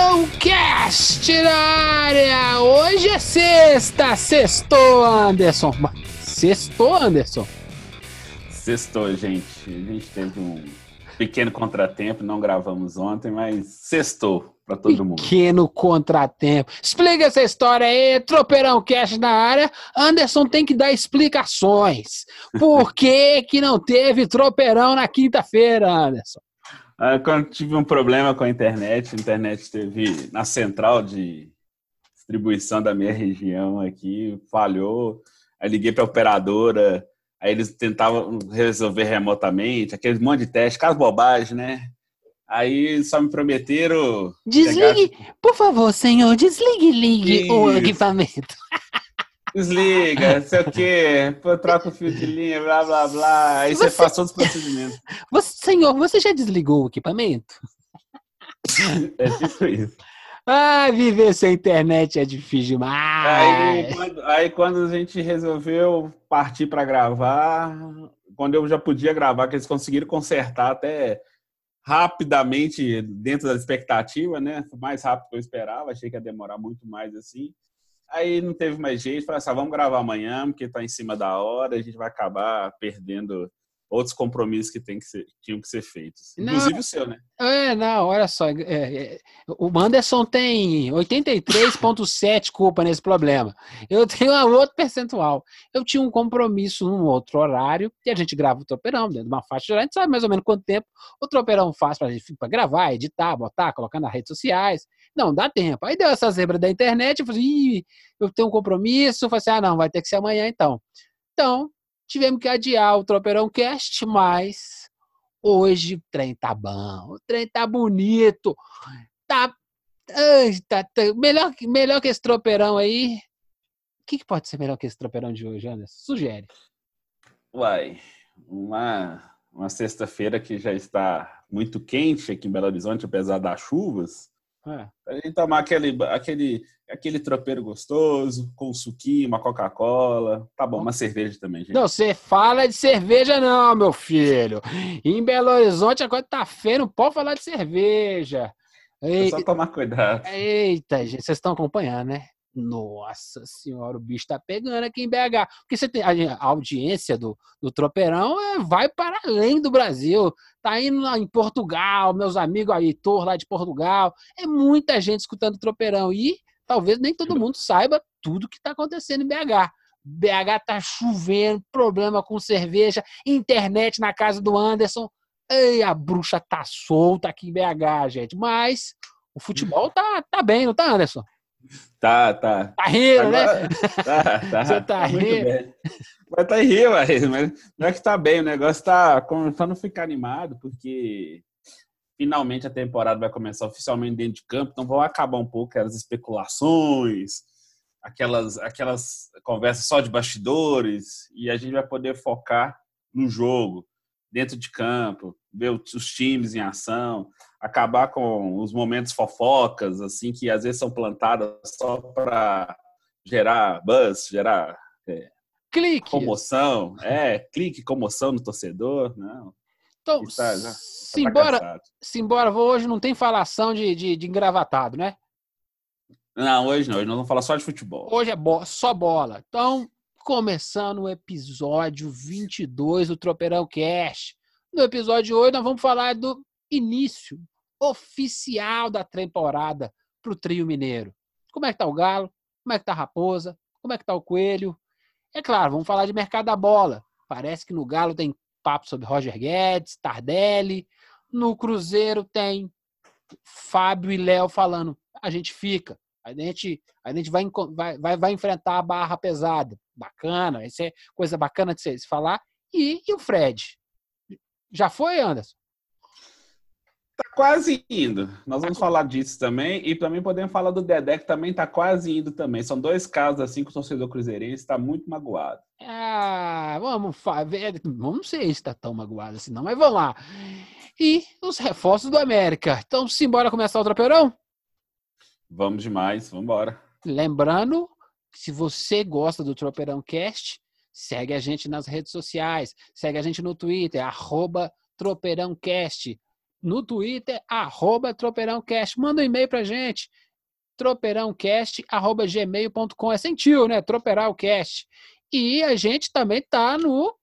Tropeirão Cast na área! Hoje é sexta, sextou, Anderson. Sextou, Anderson? Sextou, gente. A gente teve um pequeno contratempo, não gravamos ontem, mas sextou para todo mundo. Pequeno contratempo. Explica essa história aí, Tropeirão Cast na área. Anderson tem que dar explicações. Por que, que não teve tropeirão na quinta-feira, Anderson? Ah, Quando tive um problema com a internet, a internet teve na central de distribuição da minha região aqui, falhou. Aí liguei para a operadora, aí eles tentavam resolver remotamente, aquele monte de teste, aquelas bobagens, né? Aí só me prometeram. Desligue, por favor, senhor, desligue ligue o Isso. equipamento. Desliga, sei o quê, troca o fio de linha, blá blá blá. Aí você Você- faz todos os procedimentos. Você, senhor, você já desligou o equipamento? É tipo isso. Ah, viver sem internet é difícil demais. Aí quando, aí quando a gente resolveu partir para gravar, quando eu já podia gravar, que eles conseguiram consertar até rapidamente dentro da expectativa, né? Mais rápido que eu esperava, achei que ia demorar muito mais assim. Aí não teve mais jeito, falei assim, ah, vamos gravar amanhã, porque tá em cima da hora, a gente vai acabar perdendo outros compromissos que, tem que ser, tinham que ser feitos. Não. Inclusive o seu, né? É, não, olha só. é, é, o Anderson tem 83,7 culpa nesse problema. Eu tenho um outro percentual. Eu tinha um compromisso num outro horário e a gente grava o tropeirão dentro de uma faixa de horário. A gente sabe mais ou menos quanto tempo o tropeirão faz para gravar, editar, botar, colocar nas redes sociais. Não, dá tempo. Aí deu essa zebra da internet. Eu falei, Ih, eu tenho um compromisso. Eu falei assim: ah, não, vai ter que ser amanhã então. Então, tivemos que adiar o Tropeirão Cast, mas hoje o trem tá bom, o trem tá bonito, tá, ai, tá- tá- melhor, melhor que esse tropeirão aí. O que, que pode ser melhor que esse tropeirão de hoje, Anderson? Sugere. Uai, uma, uma sexta-feira que já está muito quente aqui em Belo Horizonte, apesar das chuvas. É. A gente tomar aquele, aquele, aquele tropeiro gostoso, com um suquinho, uma Coca-Cola. Tá bom, uma cerveja também, gente. Não, você fala de cerveja não, meu filho. Em Belo Horizonte a coisa tá feia, não pode falar de cerveja. É só tomar cuidado. Eita, gente, vocês estão acompanhando, né? Nossa senhora, o bicho tá pegando aqui em BH. Porque você tem a audiência do, do Tropeirão é, vai para além do Brasil. Tá indo lá em Portugal, meus amigos aí, Heitor lá de Portugal. É muita gente escutando o Tropeirão. E talvez nem todo mundo saiba tudo que tá acontecendo em BH. BH tá chovendo, problema com cerveja, internet na casa do Anderson. Ei, a bruxa tá solta aqui em BH, gente. Mas o futebol tá, tá bem, não tá, Anderson? Tá, tá. Tá rindo, né? Agora- Tá, tá. Você tá muito rindo? Mas tá rindo, mas mas não é que tá bem, o negócio tá começando a ficar animado, porque finalmente a temporada vai começar oficialmente dentro de campo, então vão acabar um pouco aquelas especulações, aquelas, aquelas conversas só de bastidores, e a gente vai poder focar no jogo, dentro de campo, ver os times em ação, acabar com os momentos fofocas, assim, que às vezes são plantadas só para gerar buzz, gerar Clique. comoção, é, clique, comoção no torcedor, não. Então, Isso tá- já- tá simbora, cansado. simbora, hoje não tem falação de, de, de engravatado, né? Não, hoje não, hoje nós vamos falar só de futebol. Hoje é bo- só bola. Então, começando o episódio 22 do Tropeirão Cash. No episódio de hoje, nós vamos falar do início oficial da temporada para o trio mineiro. Como é que tá o Galo? Como é que tá a Raposa? Como é que tá o Coelho? É claro, vamos falar de mercado da bola. Parece que no Galo tem papo sobre Roger Guedes, Tardelli. No Cruzeiro tem Fábio e Léo falando, a gente fica. A gente, a gente vai, vai, vai, vai enfrentar a barra pesada. Bacana, isso é coisa bacana de se se falar. E, e o Fred? Já foi, Anderson? Tá quase indo. Nós vamos falar disso também. E também podemos falar do Dedé, que também tá quase indo também. São dois casos assim que o torcedor cruzeirense está muito magoado. Ah, vamos ver. Vamos sei se está tão magoado assim, não, mas vamos lá. E os reforços do América. Então, simbora começar o tropeirão? Vamos demais, vamos embora. Lembrando, se você gosta do Tropeirão Cast, segue a gente nas redes sociais, segue a gente no Twitter, arroba TropeirãoCast. No Twitter, arroba TropeirãoCast. Manda um e-mail pra gente, tropeirãocast.gmail.com. É sentiu, né? Tropeirãocast. E a gente também tá no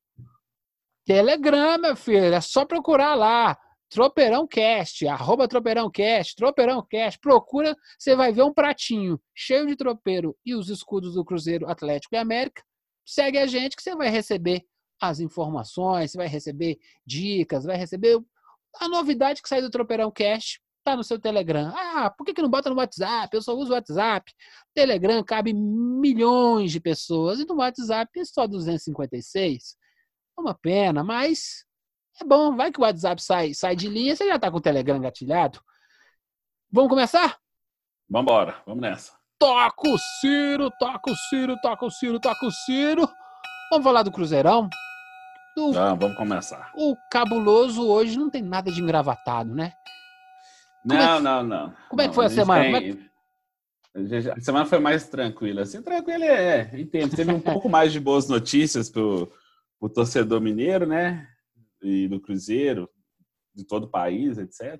Telegram, meu filho. É só procurar lá. Tropeirão Cast, arroba Tropeirão Cast, Tropeirão Cast, procura, você vai ver um pratinho cheio de tropeiro e os escudos do Cruzeiro Atlético e América. Segue a gente que você vai receber as informações, você vai receber dicas, vai receber a novidade que sai do Tropeirão Cast, tá no seu Telegram. Ah, por que, que não bota no WhatsApp? Eu só uso o WhatsApp. Telegram cabe milhões de pessoas e no WhatsApp é só 256. É uma pena, mas é bom, vai que o WhatsApp sai, sai de linha, você já está com o Telegram gatilhado. Vamos começar? Vamos embora, vamos nessa. Toca o Ciro, toca o Ciro, toca o Ciro, toca o Ciro. Vamos falar do Cruzeirão? Do... Não, vamos começar. O cabuloso hoje não tem nada de engravatado, né? Como não, é que... não, não. Como é que foi a, a semana? Tem... É que... A semana foi mais tranquila. Assim, tranquila é, entendo. Teve um pouco mais de boas notícias pro, pro torcedor mineiro, né? E do Cruzeiro, de todo o país, etc.,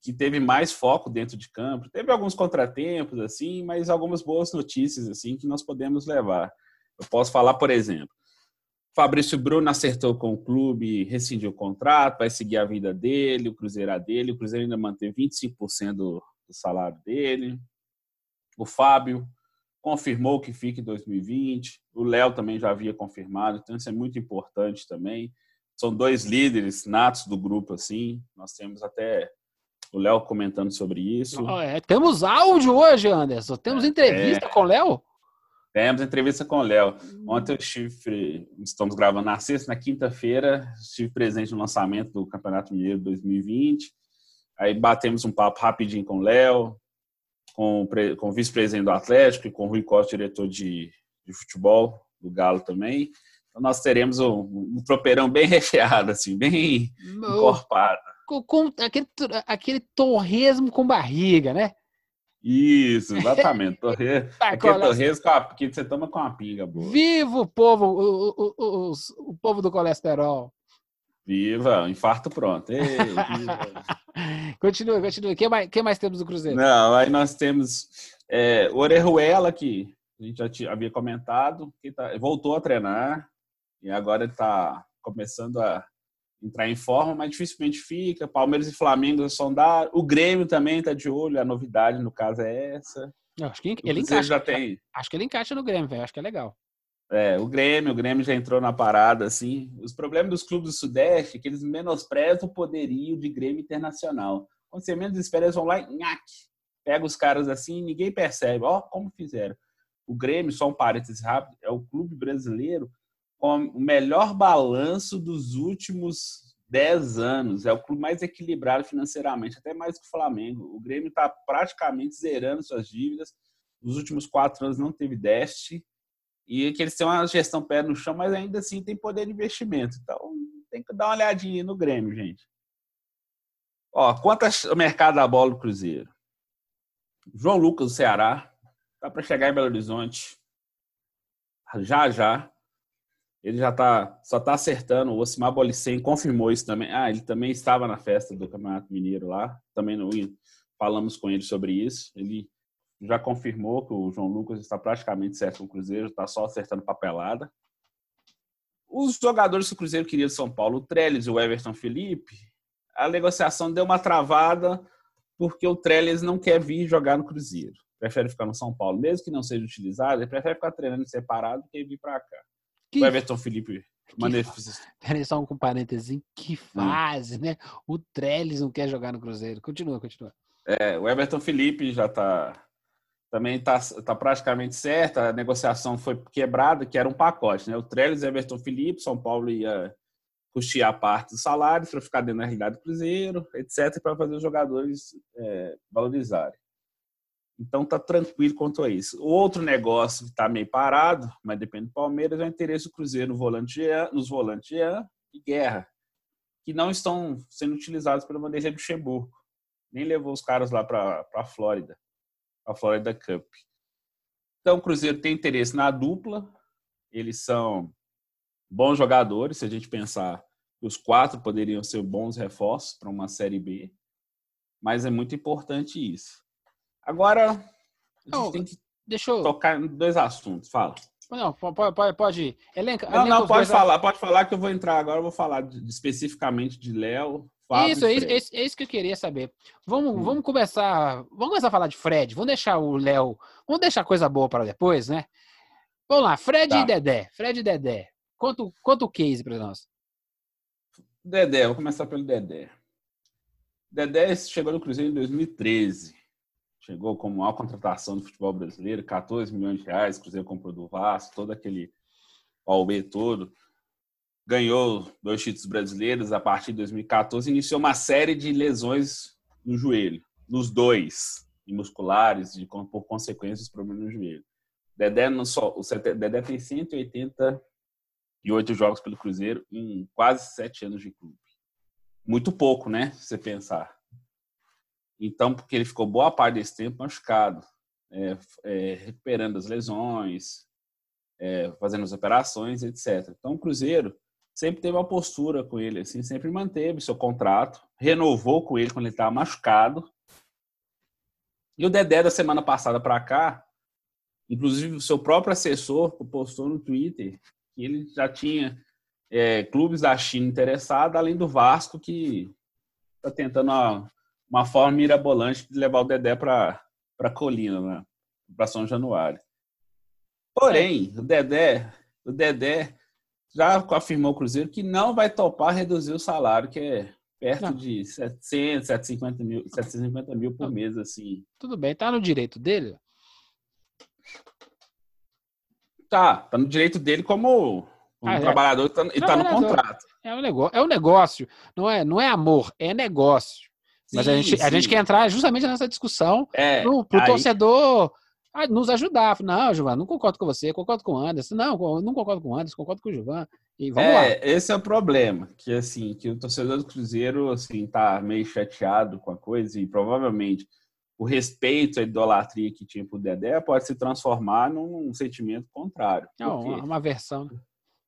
que teve mais foco dentro de campo. Teve alguns contratempos, assim, mas algumas boas notícias, assim, que nós podemos levar. Eu posso falar, por exemplo, Fabrício Bruno acertou com o clube, rescindiu o contrato, vai seguir a vida dele, o Cruzeiro a dele. O Cruzeiro ainda mantém 25% do, do salário dele. O Fábio confirmou que fica em 2020. O Léo também já havia confirmado, então isso é muito importante também são dois líderes natos do grupo, assim. Nós temos até o Léo comentando sobre isso. Oh, é. Temos áudio hoje, Anderson. Temos entrevista é. com o Léo? Temos entrevista com o Léo. Ontem eu estive, estamos gravando na sexta, na quinta-feira, estive presente no lançamento do Campeonato Mineiro 2020. Aí batemos um papo rapidinho com o Léo, com, com o vice-presidente do Atlético e com o Rui Costa, diretor de, de futebol do Galo também. Então nós teremos um, um tropeirão bem recheado, assim, bem encorpado. Com, com, aquele, aquele torresmo com barriga, né? Isso, exatamente. Torre, aquele torresmo que você toma com uma pinga boa. Viva o povo, o, o, o, o povo do colesterol. Viva, infarto pronto. Ei, continua, continua. O que mais, que mais temos do Cruzeiro? Não, aí nós temos é, o Orejuela, que a gente já havia comentado, que tá, voltou a treinar, e agora ele está começando a entrar em forma, mas dificilmente fica. Palmeiras e Flamengo sondaram. O Grêmio também está de olho, a novidade no caso é essa. Eu acho que ele encaixa. Já tem... Acho que ele encaixa no Grêmio, velho. Acho que é legal. É, o Grêmio, o Grêmio já entrou na parada, assim. Os problemas dos clubes do Sudeste é que eles menosprezam o poderio de Grêmio internacional. Quando você menos espera, eles vão lá e nhaque, pega os caras assim ninguém percebe. Ó, como fizeram. O Grêmio, só um parênteses rápido, é o clube brasileiro com o melhor balanço dos últimos 10 anos. É o clube mais equilibrado financeiramente, até mais que o Flamengo. O Grêmio está praticamente zerando suas dívidas. Nos últimos quatro anos não teve déficit. E que eles têm uma gestão pé no chão, mas ainda assim tem poder de investimento. Então tem que dar uma olhadinha no Grêmio, gente. Ó, quanto ao mercado da bola do Cruzeiro? João Lucas do Ceará tá para chegar em Belo Horizonte já já. Ele já tá, só está acertando. O Osimar Bolicen confirmou isso também. Ah, ele também estava na festa do Campeonato Mineiro lá. Também não falamos com ele sobre isso. Ele já confirmou que o João Lucas está praticamente certo com o Cruzeiro, está só acertando papelada. Os jogadores que o Cruzeiro queria de São Paulo, o Trellis e o Everton Felipe, a negociação deu uma travada porque o Trellis não quer vir jogar no Cruzeiro. Prefere ficar no São Paulo, mesmo que não seja utilizado, ele prefere ficar treinando separado do que vir para cá. Que... O Everton Felipe. Peraí, só um parênteses. Que hum. fase, hum. né? O Trellis não quer jogar no Cruzeiro. Continua, continua. É, o Everton Felipe já está também está tá praticamente certa. A negociação foi quebrada, que era um pacote, né? O Trellis, Everton Felipe, São Paulo ia custear parte dos salários para ficar dentro da realidade do Cruzeiro, etc., para fazer os jogadores é, valorizarem. Então tá tranquilo quanto a isso. O outro negócio que está meio parado, mas depende do Palmeiras, é o interesse do Cruzeiro no volante Jean, nos volantes Jean e Guerra, que não estão sendo utilizados pelo Vanderlei Luxemburgo. Nem levou os caras lá para a Flórida, a Florida Cup. Então o Cruzeiro tem interesse na dupla. Eles são bons jogadores, se a gente pensar que os quatro poderiam ser bons reforços para uma Série B. Mas é muito importante isso. Agora, Não, tem que Deixa eu. tocar em dois assuntos. Fala. Não, pode, pode, pode ir. Elenca, Não, elenca não, pode falar, pode falar que eu vou entrar agora. Eu vou falar de- especificamente de Léo. Isso, é é isso- é isso que eu queria saber. Vamos, Hum. vamos começar. Vamos começar a falar de Fred. Vamos deixar o Léo. Vamos deixar coisa boa para depois, né? Vamos lá, Fred Tá. e Dedé. Fred e Dedé. Conta, o- conta o case para nós. Dedé, vou começar pelo Dedé. Dedé chegou no Cruzeiro em 2013. Chegou como maior contratação do futebol brasileiro, 14 milhões de reais. Cruzeiro comprou do Vasco, todo aquele Alb todo. Ganhou dois títulos brasileiros. A partir de 2014, iniciou uma série de lesões no joelho, nos dois, e musculares, e com- por consequência, os problemas no joelho. Dedé, não só, o Dedé tem 188 jogos pelo Cruzeiro em quase sete anos de clube. Muito pouco, né? Se você pensar. Então, porque ele ficou boa parte desse tempo machucado, é, é, recuperando as lesões, é, fazendo as operações, etc. Então, o Cruzeiro sempre teve uma postura com ele, assim, sempre manteve seu contrato, renovou com ele quando ele estava machucado. E o Dedé, da semana passada para cá, inclusive o seu próprio assessor postou no Twitter que ele já tinha é, clubes da China interessados, além do Vasco, que está tentando uma, forma mirabolante de levar o Dedé para a colina, né? para São Januário. Porém, o Dedé, o Dedé já afirmou o Cruzeiro que não vai topar reduzir o salário, que é perto Não. de 700, 750 mil, 750 mil por mês, assim. Tudo bem, tá no direito dele. Tá, tá no direito dele como, como Ah, é. trabalhador e tá, e tá no Trabalhador. contrato. É um negócio, é um negócio. Não é, não é amor, é negócio. Mas a Sim, gente, a gente quer entrar justamente nessa discussão É, pro, pro aí- torcedor ah, nos ajudar. Não, Gilvan, não concordo com você, concordo com o Anderson. Não, não concordo com o Anderson, concordo com o Gilvan. E vamos lá. É, esse é o problema, que assim, que o torcedor do Cruzeiro assim tá meio chateado com a coisa e provavelmente o respeito, a idolatria que tinha pro Dedé pode se transformar num sentimento contrário. É Por uma, quê? uma versão.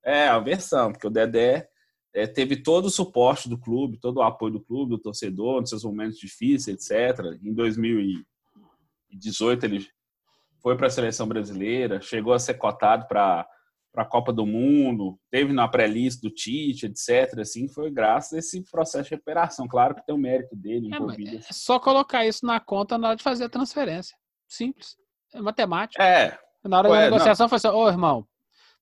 É, a versão, porque o Dedé é, teve todo o suporte do clube, todo o apoio do clube, do torcedor, nos seus momentos difíceis, etc. Em 2018 ele foi para a seleção brasileira, chegou a ser cotado para a Copa do Mundo, teve na pré-lista do Tite, etc. Assim, foi graças a esse processo de recuperação. Claro que tem o mérito dele É, envolvido. é só colocar isso na conta na hora de fazer a transferência. Simples. É matemática. É, Na hora da não. negociação, foi assim, ô irmão,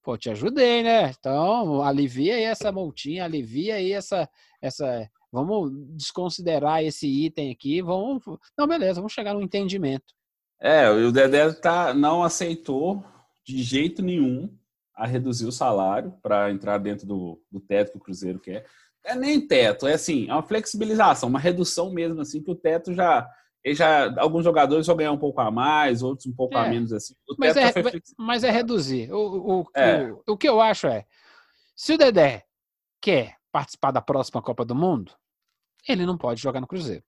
pô, te ajudei, né? Então, alivia aí essa multinha, alivia aí essa, essa. Vamos desconsiderar esse item aqui, vamos. Não, beleza, vamos chegar num entendimento. É, o Dedé tá, não aceitou de jeito nenhum a reduzir o salário para entrar dentro do, do teto que o Cruzeiro quer. É nem teto, é assim, é uma flexibilização, uma redução mesmo, assim, que o teto já. Ele já alguns jogadores vão ganhar um pouco a mais, outros um pouco a É, menos, assim. Mas é, mas é reduzir. O, o, É. o, o que eu acho é: se o Dedé quer participar da próxima Copa do Mundo, ele não pode jogar no Cruzeiro.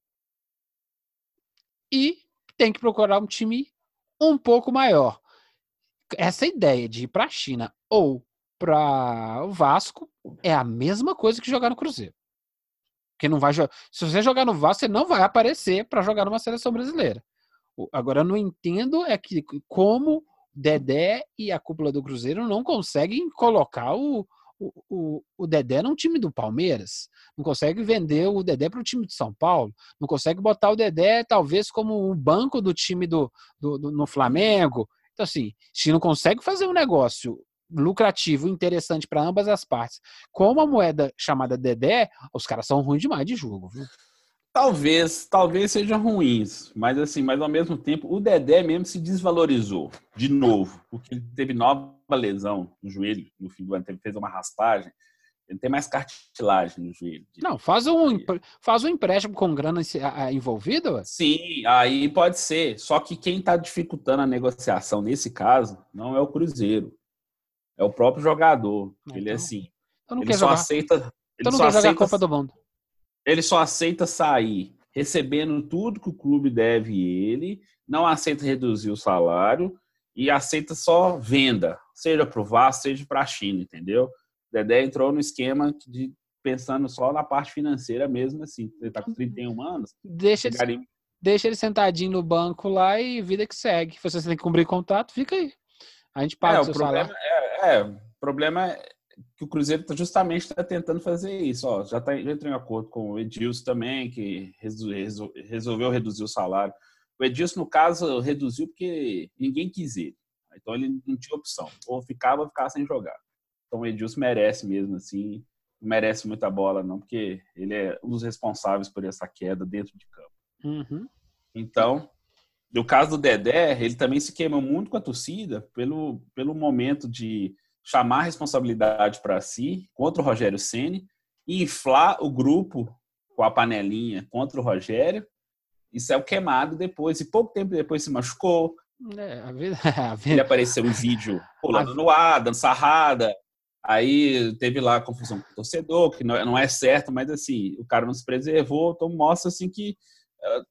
E tem que procurar um time um pouco maior. Essa ideia de ir para a China ou para o Vasco é a mesma coisa que jogar no Cruzeiro. Porque não vai Se você jogar no Vasco, você não vai aparecer para jogar numa seleção brasileira. Agora, eu não entendo é que como Dedé e a cúpula do Cruzeiro não conseguem colocar o, o, o, o Dedé num time do Palmeiras. Não consegue vender o Dedé para o time de São Paulo. Não consegue botar o Dedé, talvez, como um banco do time do, do, do- no Flamengo. Então, assim, se não consegue fazer um negócio lucrativo, interessante para ambas as partes, com uma moeda chamada Dedé, os caras são ruins demais de jogo, viu? Talvez, talvez sejam ruins, mas assim, mas ao mesmo tempo, o Dedé mesmo se desvalorizou de novo, porque ele teve nova lesão no joelho no fim do ano, ele fez uma raspagem. Ele tem mais cartilagem no joelho. Não, faz um, faz um empréstimo com grana envolvida? Sim, aí pode ser. Só que quem está dificultando a negociação nesse caso não é o Cruzeiro. É o próprio jogador. Então, ele é assim. Então ele só jogar. aceita. Ele então não só aceita, a Copa do Mundo. Ele só aceita sair recebendo tudo que o clube deve ele, não aceita reduzir o salário e aceita só venda, seja para o Vasco, seja para a China, entendeu? Dedé entrou no esquema de pensando só na parte financeira mesmo, assim. Ele tá com 31 anos. Deixa ele, deixa ele sentadinho no banco lá e vida que segue. Se você tem que cumprir contato, fica aí. A gente paga é, o seu problema salário. É, é, o problema é que o Cruzeiro tá justamente está tentando fazer isso. Ó, já, tá, já entrou em acordo com o Edilson também, que resolveu reduzir o salário. O Edilson, no caso, reduziu porque ninguém quis ele. Então ele não tinha opção. Ou ficava ou ficava sem jogar. Então o Edilson merece mesmo, assim, não merece muita bola, não, porque ele é um dos responsáveis por essa queda dentro de campo. Uhum. Então, no caso do Dedé, ele também se queimou muito com a torcida pelo, pelo momento de chamar a responsabilidade para si contra o Rogério Ceni e inflar o grupo com a panelinha contra o Rogério e saiu queimado depois. E pouco tempo depois se machucou. É, a vida, a vida... Ele apareceu em vídeo pulando a... no ar, dando sarrada. Aí teve lá a confusão com o torcedor, que não é certo, mas assim, o cara não se preservou, então mostra assim que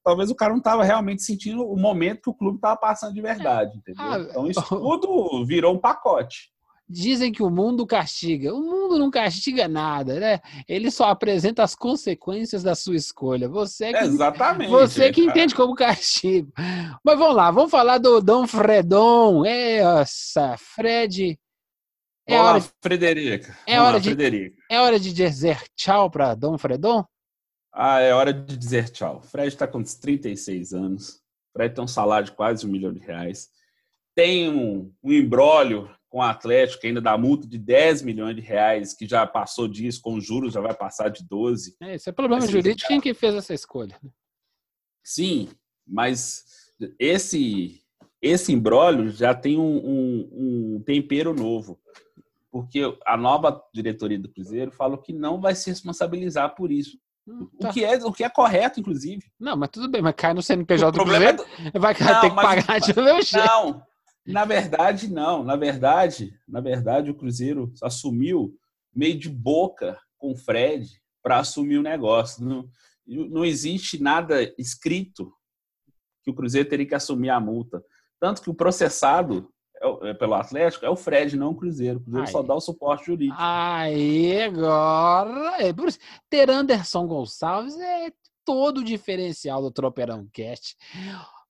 talvez o cara não estava realmente sentindo o momento que o clube estava passando de verdade, entendeu? Ah, então isso tudo virou um pacote. Dizem que o mundo castiga. O mundo não castiga nada, né? Ele só apresenta as consequências da sua escolha. Você que, Exatamente. Você que entende como castigo. Mas vamos lá, vamos falar do Dom Fredon. Essa, Fred é Olá, hora de... Frederica. É hora, de... é hora de dizer tchau para Dom Fredon? Ah, é hora de dizer tchau. Fred está com 36 anos. Fred tem um salário de quase um milhão de reais. Tem um, um embrólio com o Atlético, ainda dá multa de 10 milhões de reais, que já passou disso, com juros já vai passar de 12. É, esse é problema jurídico. Quem que fez essa escolha? Sim, mas esse esse embrólio já tem um, um, um tempero novo porque a nova diretoria do Cruzeiro falou que não vai se responsabilizar por isso. Hum, tá. O, que é, o que é correto, inclusive. Não, mas tudo bem, mas cai no CNPJ do Cruzeiro, é do... vai não, ter que pagar de meu jeito. Não, na verdade, não. Na verdade, na verdade, o Cruzeiro assumiu meio de boca com o Fred para assumir o negócio. Não, não existe nada escrito que o Cruzeiro teria que assumir a multa. Tanto que o processado é, é, pelo Atlético é o Fred, não o Cruzeiro. O Cruzeiro Aí. só dá o suporte jurídico. Aí, agora. É, por isso, ter Anderson Gonçalves é todo o diferencial do Tropeirão Cast.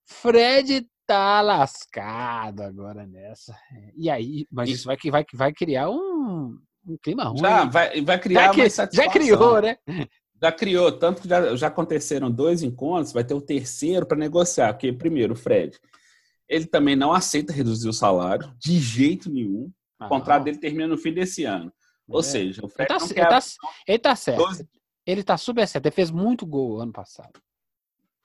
Fred tá lascado agora nessa. E aí, mas isso vai, vai, vai criar um, um clima ruim. Já vai, vai criar já, que, já criou, né? Já criou, tanto que já, já aconteceram dois encontros, vai ter o terceiro para negociar. Porque, primeiro, o Fred ele também não aceita reduzir o salário de jeito nenhum. O ah, contrato não. dele termina no fim desse ano. Ou é. seja, o Fred ele tá, ele tá, ele tá certo. 12... Ele tá super certo. Ele fez muito gol ano passado.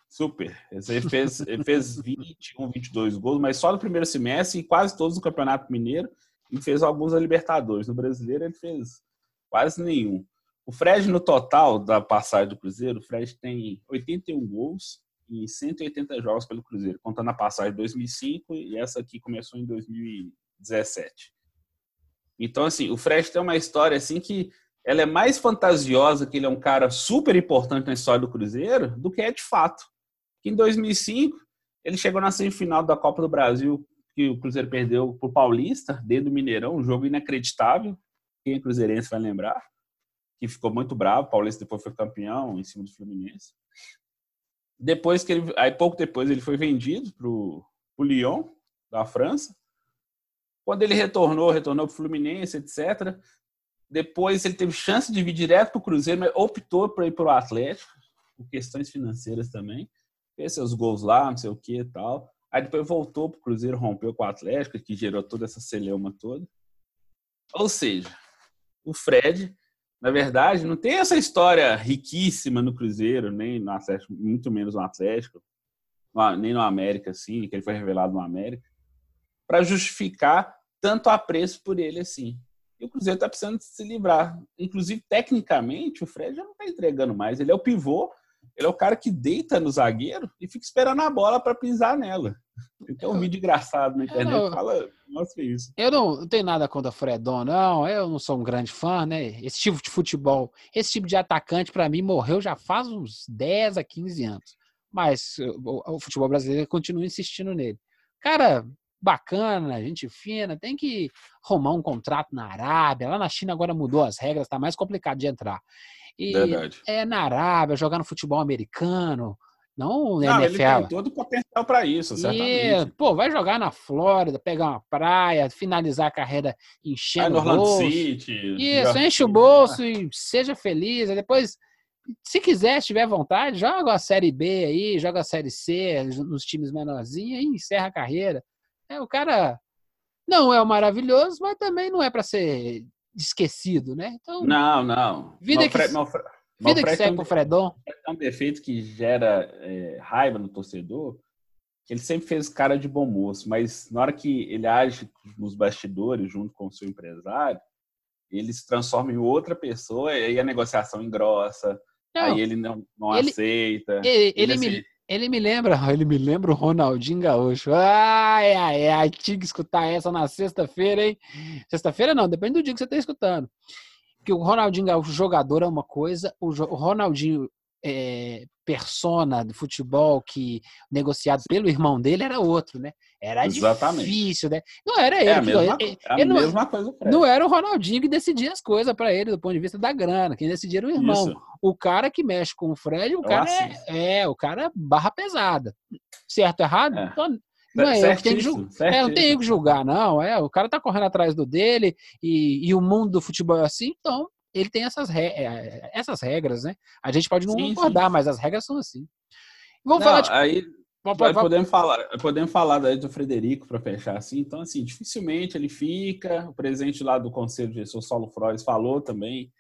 Super. Ele fez, ele fez 21, 22 gols, mas só no primeiro semestre e quase todos no Campeonato Mineiro. E fez alguns na Libertadores. No Brasileiro ele fez quase nenhum. O Fred, no total da passagem do Cruzeiro, o Fred tem 81 gols, em 180 jogos pelo Cruzeiro, contando a passagem de 2005 e essa aqui começou em 2017. Então, assim, o Fred tem uma história assim que ela é mais fantasiosa, que ele é um cara super importante na história do Cruzeiro, do que é de fato. Em 2005 ele chegou na semifinal da Copa do Brasil, que o Cruzeiro perdeu para o Paulista, dentro do Mineirão, um jogo inacreditável. Quem é cruzeirense vai lembrar, que ficou muito bravo. O Paulista depois foi campeão em cima do Fluminense. Depois que ele, aí pouco depois ele foi vendido para o Lyon da França. Quando ele retornou, retornou para o Fluminense, etc. Depois ele teve chance de vir direto para o Cruzeiro, mas optou para ir para o Atlético, por questões financeiras também. Fez seus gols lá, não sei o que e tal. Aí depois voltou para o Cruzeiro, rompeu com o Atlético, que gerou toda essa celeuma toda. Ou seja, o Fred na verdade, não tem essa história riquíssima no Cruzeiro, nem no Atlético, muito menos no Atlético, nem no América, assim, que ele foi revelado no América, para justificar tanto apreço por ele assim. E o Cruzeiro está precisando se livrar. Inclusive, tecnicamente, o Fred já não está entregando mais. Ele é o pivô, ele é o cara que deita no zagueiro e fica esperando a bola para pisar nela. Tem um vídeo engraçado na internet que fala, mostra isso. Eu não, tenho nada contra o Fredon, não. Eu não sou um grande fã, né? Esse tipo de futebol, esse tipo de atacante, para mim, morreu já faz uns 10 a 15 anos. Mas o, o futebol brasileiro continua insistindo nele. Cara, bacana, gente fina, tem que arrumar um contrato na Arábia. Lá na China agora mudou as regras, está mais complicado de entrar. E Verdade. é na Arábia, jogar no futebol americano, não na NFL. Ele tem todo o potencial para isso, certamente. E, pô, vai jogar na Flórida, pegar uma praia, finalizar a carreira enchendo vai no Orlando bolso. City. Isso, enche o bolso e seja feliz. Aí depois se quiser, se tiver vontade, joga a Série B aí, joga a Série C nos times menorzinhos e encerra a carreira. É, o cara não é o maravilhoso, mas também não é para ser esquecido, né? Então, não, não. Vida que, Fre vida que segue pro Fredon. É um defeito que gera é, raiva no torcedor, que ele sempre fez cara de bom moço, mas na hora que ele age nos bastidores junto com o seu empresário, ele se transforma em outra pessoa e aí a negociação engrossa, não, aí ele não, não ele, aceita. Ele, ele, ele me, ele me lembra, ele me lembra o Ronaldinho Gaúcho. Ai, ai, ai, tinha que escutar essa na sexta-feira, hein? Sexta-feira não, depende do dia que você está escutando. Que o Ronaldinho Gaúcho, jogador, é uma coisa, o, Ronaldinho é, persona do futebol que negociado pelo irmão dele era outro, né? Era Exatamente. difícil, né? Não era ele. É a mesma, ele, é a ele mesma não, coisa. Não era o Ronaldinho que decidia as coisas para ele do ponto de vista da grana. Quem decidia era o irmão. Isso. O cara que mexe com o Fred, o cara é, é, o cara barra pesada. Certo, errado? É. Então, não é eu que tenho que julgar. É, não tenho que julgar, não. É, o cara tá correndo atrás do dele e, e o mundo do futebol é assim, então ele tem essas, re... É, essas regras, né? A gente pode não sim, concordar, sim. mas as regras são assim. Vamos não, falar de... Aí, podemos falar, podemos falar daí do Frederico para fechar assim. Então, assim, dificilmente ele fica. O presidente lá do Conselho de Gestor, Saulo Frois, falou também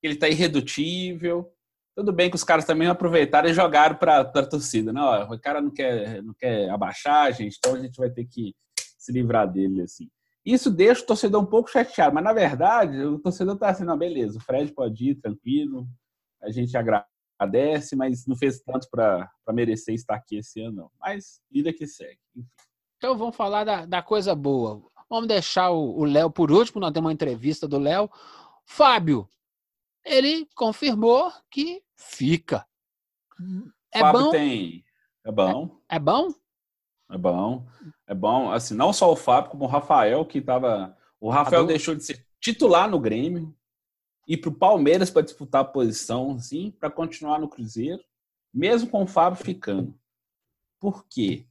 que ele está irredutível. Tudo bem que os caras também aproveitaram e jogaram para a torcida. Não, né? o cara não quer, não quer abaixar, gente, então a gente vai ter que se livrar dele, assim. Isso deixa o torcedor um pouco chateado, mas na verdade o torcedor está assim, não, beleza, o Fred pode ir tranquilo, a gente agradece, mas não fez tanto para merecer estar aqui esse ano, não. Mas vida que segue. Então vamos falar da, da coisa boa. Vamos deixar o Léo por último, nós temos uma entrevista do Léo. Fábio, ele confirmou que fica. É Fábio bom? tem. É bom. É, é bom? É bom. É bom. Assim, não só o Fábio, como o Rafael, que estava. O Rafael deixou de ser titular no Grêmio, ir para o Palmeiras para disputar a posição, assim, para continuar no Cruzeiro, mesmo com o Fábio ficando. Por quê?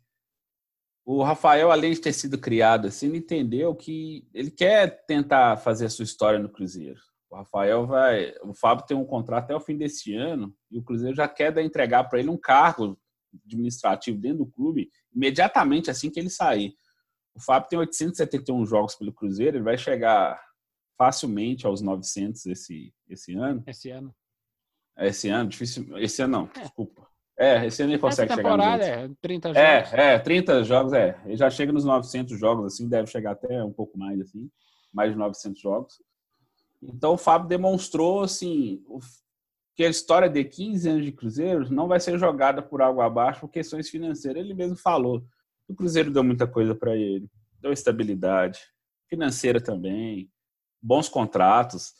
O Rafael, além de ter sido criado assim, ele entendeu que ele quer tentar fazer a sua história no Cruzeiro. O Rafael vai. O Fábio tem um contrato até o fim desse ano e o Cruzeiro já quer entregar para ele um cargo administrativo dentro do clube imediatamente assim que ele sair. O Fábio tem 871 jogos pelo Cruzeiro, ele vai chegar facilmente aos 900 esse, esse ano. Esse ano. Esse ano, difícil. Esse ano não, é. desculpa. É, esse ano ele consegue Essa temporada chegar. Temporada é 30 é, jogos. É, é, 30 jogos, é. Ele já chega nos 900 jogos, assim, deve chegar até um pouco mais, assim, mais de 900 jogos. Então o Fábio demonstrou, assim, que a história de 15 anos de Cruzeiro não vai ser jogada por algo abaixo por questões financeiras. Ele mesmo falou. O Cruzeiro deu muita coisa para ele, deu estabilidade financeira também, bons contratos.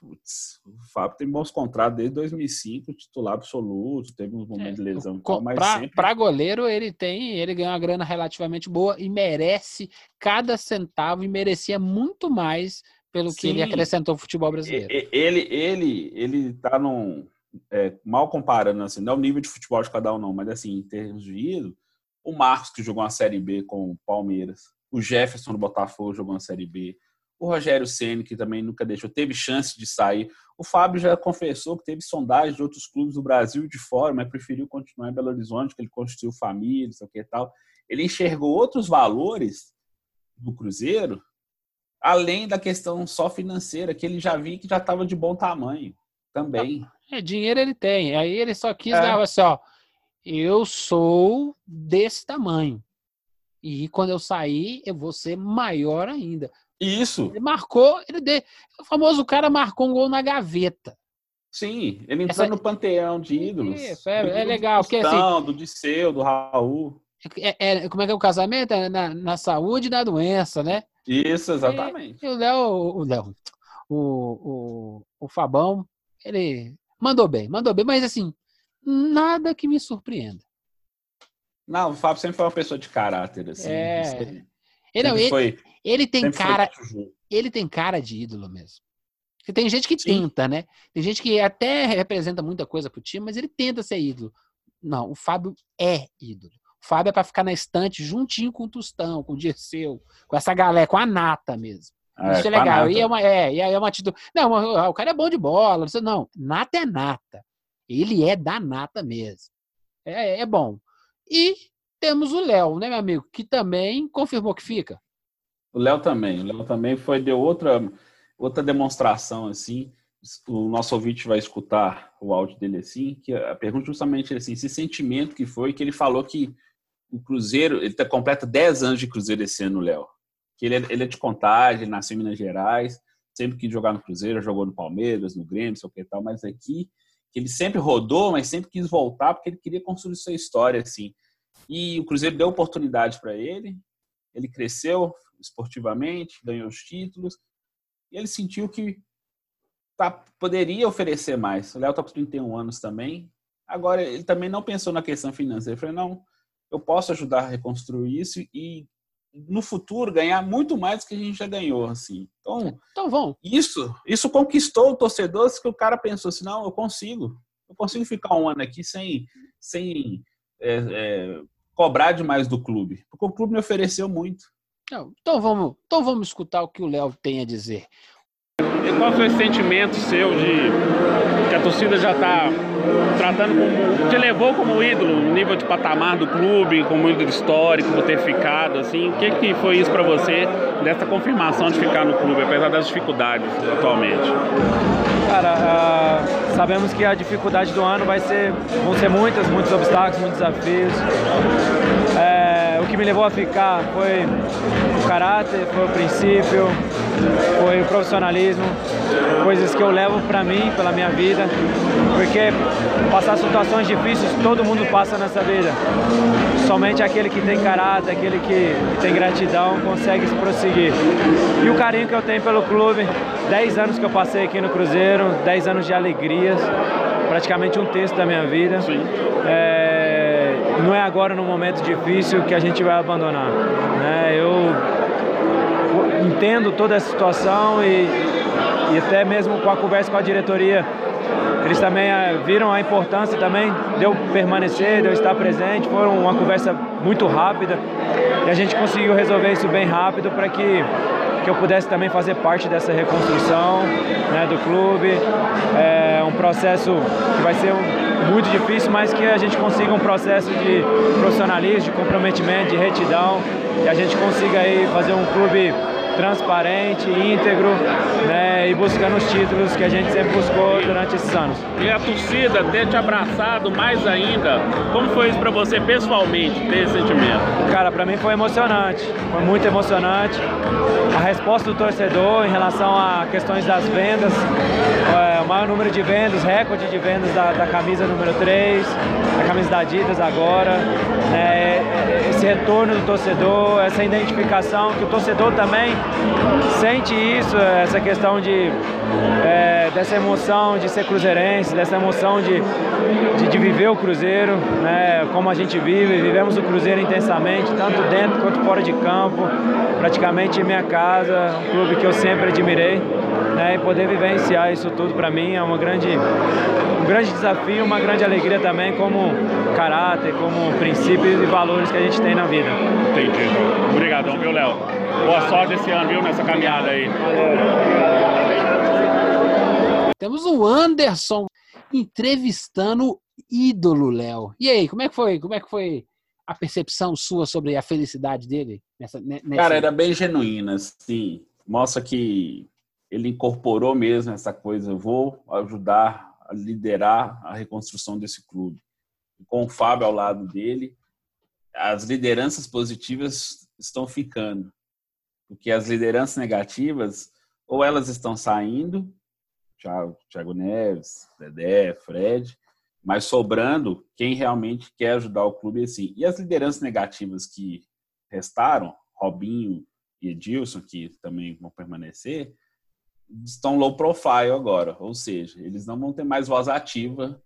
Putz, o Fábio tem bons contratos desde 2005, titular absoluto, teve uns momentos é, de lesão. Para sempre... goleiro, ele tem, ele ganha uma grana relativamente boa e merece cada centavo e merecia muito mais pelo Sim. que ele acrescentou ao futebol brasileiro. Ele, ele, ele tá num. É, mal comparando, assim, não é o nível de futebol de cada um, não, mas assim, em termos de ídolo, o Marcos, que jogou uma Série B com o Palmeiras, o Jefferson do Botafogo jogou uma Série B, o Rogério Ceni que também nunca deixou, teve chance de sair. O Fábio já confessou que teve sondagem de outros clubes do Brasil e de fora, mas preferiu continuar em Belo Horizonte, que ele construiu família, sei o que e tal. Ele enxergou outros valores do Cruzeiro além da questão só financeira, que ele já viu que já estava de bom tamanho também. É, dinheiro ele tem. Aí ele só quis é. dar assim, ó, eu sou desse tamanho. E quando eu sair, eu vou ser maior ainda. Isso. Ele marcou, ele de... o famoso cara marcou um gol na gaveta. Sim, ele entrou Essa... no panteão de ídolos. Isso, é, é legal. Do porque, assim, do Disseu, do Raul. É, é, como é que é o casamento? É na, na saúde e na doença, né? Isso, exatamente. E, e o Léo, o Léo, o, o, o Fabão, ele mandou bem, mandou bem, mas assim, nada que me surpreenda. Não, o Fábio sempre foi uma pessoa de caráter, assim. É. Ele, não, ele, foi, ele tem cara. Ele tem cara de ídolo mesmo. Porque tem gente que Sim. tenta, né? Tem gente que até representa muita coisa pro time, mas ele tenta ser ídolo. Não, o Fábio é ídolo. Fábio é para ficar na estante juntinho com o Tostão, com o Dirceu, com essa galera, com a nata mesmo. É, Isso é legal. E é uma, é, e é uma atitude. Não, o cara é bom de bola. Não, nata é nata. Ele é da nata mesmo. É, é bom. E temos o Léo, né, meu amigo? Que também confirmou que fica. O Léo também. O Léo também foi de outra, outra demonstração, assim. O nosso ouvinte vai escutar o áudio dele assim, que a pergunta justamente assim, esse sentimento que foi, que ele falou que o Cruzeiro, ele tá, completa 10 anos de Cruzeiro esse ano, Léo. Ele é, ele é de contagem, nasceu em Minas Gerais, sempre quis jogar no Cruzeiro, jogou no Palmeiras, no Grêmio, sei o que tal, mas aqui ele sempre rodou, mas sempre quis voltar porque ele queria construir sua história assim. E o Cruzeiro deu oportunidade para ele, ele cresceu esportivamente, ganhou os títulos, e ele sentiu que tá, poderia oferecer mais. O Léo está com 31 anos também. Agora, ele também não pensou na questão financeira. Ele falou, não, eu posso ajudar a reconstruir isso e no futuro ganhar muito mais do que a gente já ganhou, assim. Então, então vamos. Isso, isso conquistou o torcedor, que o cara pensou assim, não, eu consigo, eu consigo ficar um ano aqui sem, sem é, é, cobrar demais do clube, porque o clube me ofereceu muito. então vamos, então vamos escutar o que o Léo tem a dizer. E qual foi o sentimento seu de que a torcida já está tratando como. te levou como ídolo, no nível de patamar do clube, como ídolo histórico, por ter ficado, assim? O que, que foi isso para você, dessa confirmação de ficar no clube, apesar das dificuldades atualmente? Cara, uh, sabemos que a dificuldade do ano vai ser, vão ser muitas, muitos obstáculos, muitos desafios. É, o que me levou a ficar foi o caráter, foi o princípio, foi o profissionalismo, coisas que eu levo para mim, pela minha vida, porque passar situações difíceis todo mundo passa nessa vida. Somente aquele que tem caráter, aquele que, que tem gratidão consegue se prosseguir. E o carinho que eu tenho pelo clube, 10 anos que eu passei aqui no Cruzeiro, 10 anos de alegrias, praticamente um terço da minha vida. É, não é agora no momento difícil que a gente vai abandonar. Né? Eu entendo toda a situação e, e até mesmo com a conversa com a diretoria, eles também eh, viram a importância também de eu permanecer, de eu estar presente. Foi uma conversa muito rápida e a gente conseguiu resolver isso bem rápido para que, que eu pudesse também fazer parte dessa reconstrução né, do clube. É um processo que vai ser um, muito difícil, mas que a gente consiga um processo de profissionalismo, de comprometimento, de retidão e a gente consiga aí fazer um clube transparente, íntegro né, e buscando os títulos que a gente sempre buscou durante esses anos. E a torcida ter te abraçado mais ainda, como foi isso para você pessoalmente, ter esse sentimento? Cara, para mim foi emocionante, foi muito emocionante. A resposta do torcedor em relação a questões das vendas, é, o maior número de vendas, recorde de vendas da, da camisa número 3, a camisa da Adidas agora, né, esse retorno do torcedor, essa identificação que o torcedor também sente isso, essa questão de é, dessa emoção de ser cruzeirense, dessa emoção de, de, de, viver o Cruzeiro, né, como a gente vive, vivemos o Cruzeiro intensamente, tanto dentro quanto fora de campo, praticamente em minha casa, um clube que eu sempre admirei, né, e poder vivenciar isso tudo para mim é uma grande, um grande desafio, uma grande alegria também como caráter, como princípios e valores que a gente tem na vida. Entendi. Obrigadão, viu, Léo? Boa sorte esse ano, viu, nessa caminhada aí. Temos o Anderson entrevistando ídolo, Léo. E aí, como é que foi? Como é que foi a percepção sua sobre a felicidade dele? Nessa, nessa... Cara, era bem genuína, assim. Mostra que ele incorporou mesmo essa coisa. Eu vou ajudar a liderar a reconstrução desse clube. Com o Fábio ao lado dele, as lideranças positivas estão ficando. Porque as lideranças negativas, ou elas estão saindo, Thiago Neves, Dedé, Fred, mas sobrando quem realmente quer ajudar o clube assim. E as lideranças negativas que restaram, Robinho e Edilson, que também vão permanecer, estão low profile agora, ou seja, eles não vão ter mais voz ativa,